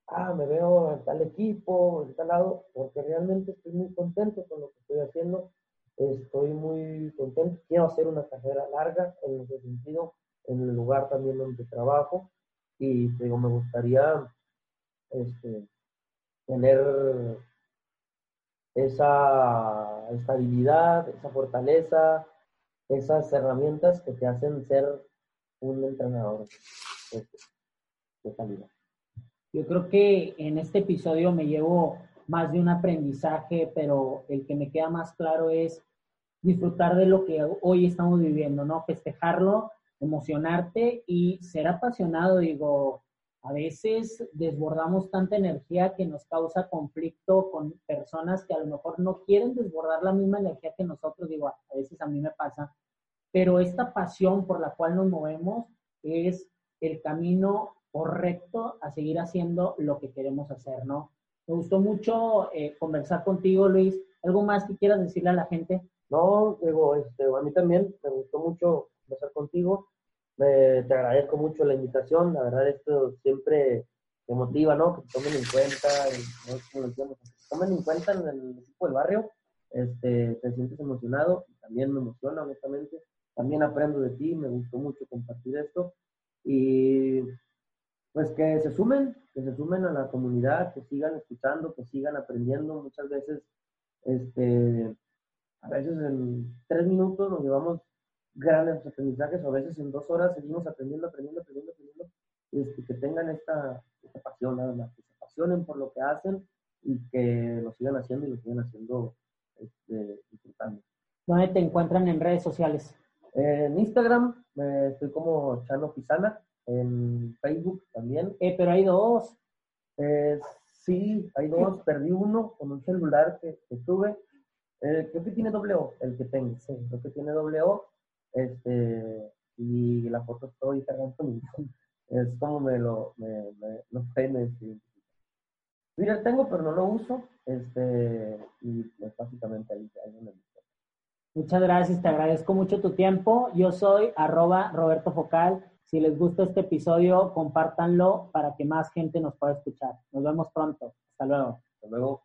Speaker 2: ah, me veo en tal equipo, en tal lado, porque realmente estoy muy contento con lo que estoy haciendo, estoy muy contento, quiero hacer una carrera larga en ese sentido, en el lugar también donde trabajo, y digo, me gustaría este, tener esa estabilidad, esa fortaleza, esas herramientas que te hacen ser un entrenador de, calidad.
Speaker 1: Yo creo que en este episodio me llevo más de un aprendizaje, pero el que me queda más claro es disfrutar de lo que hoy estamos viviendo, ¿no? Festejarlo, emocionarte y ser apasionado, digo, a veces desbordamos tanta energía que nos causa conflicto con personas que a lo mejor no quieren desbordar la misma energía que nosotros, digo, a veces a mí me pasa, pero esta pasión por la cual nos movemos es el camino correcto a seguir haciendo lo que queremos hacer, ¿no? Me gustó mucho eh, conversar contigo, Luis. ¿Algo más que quieras decirle a la gente?
Speaker 2: No, digo, este, a mí también me gustó mucho conversar contigo. Me, te agradezco mucho la invitación. La verdad, esto siempre te motiva, ¿no? Que te tomen en cuenta, ¿no? que tomen en cuenta en el equipo del barrio. Este, te sientes emocionado también me emociona, honestamente. También aprendo de ti, me gustó mucho compartir esto. Y pues que se sumen, que se sumen a la comunidad, que sigan escuchando, que sigan aprendiendo. Muchas veces, este, a veces en tres minutos nos llevamos grandes aprendizajes, o a veces en dos horas seguimos aprendiendo, aprendiendo, aprendiendo, aprendiendo. Y este, que tengan esta, esta pasión, nada más, que se apasionen por lo que hacen y que lo sigan haciendo y lo sigan haciendo este, disfrutando.
Speaker 1: ¿Dónde te encuentran en redes sociales?
Speaker 2: En Instagram eh, estoy como Chano Pisana, en Facebook también.
Speaker 1: Eh, pero hay dos.
Speaker 2: Eh, sí, hay dos. Perdí uno con un celular que, tuve. Eh, creo que tiene doble O, el que tengo. Sí, creo que tiene doble O. Este, y la foto estoy cargando [LAUGHS] Es como me lo, me, me, lo Mira, tengo, pero no lo uso. Este, y pues básicamente ahí, ahí me
Speaker 1: Muchas gracias, te agradezco mucho tu tiempo. Yo soy arroba Roberto Focal. Si les gusta este episodio, compártanlo para que más gente nos pueda escuchar. Nos vemos pronto. Hasta luego.
Speaker 2: Hasta luego.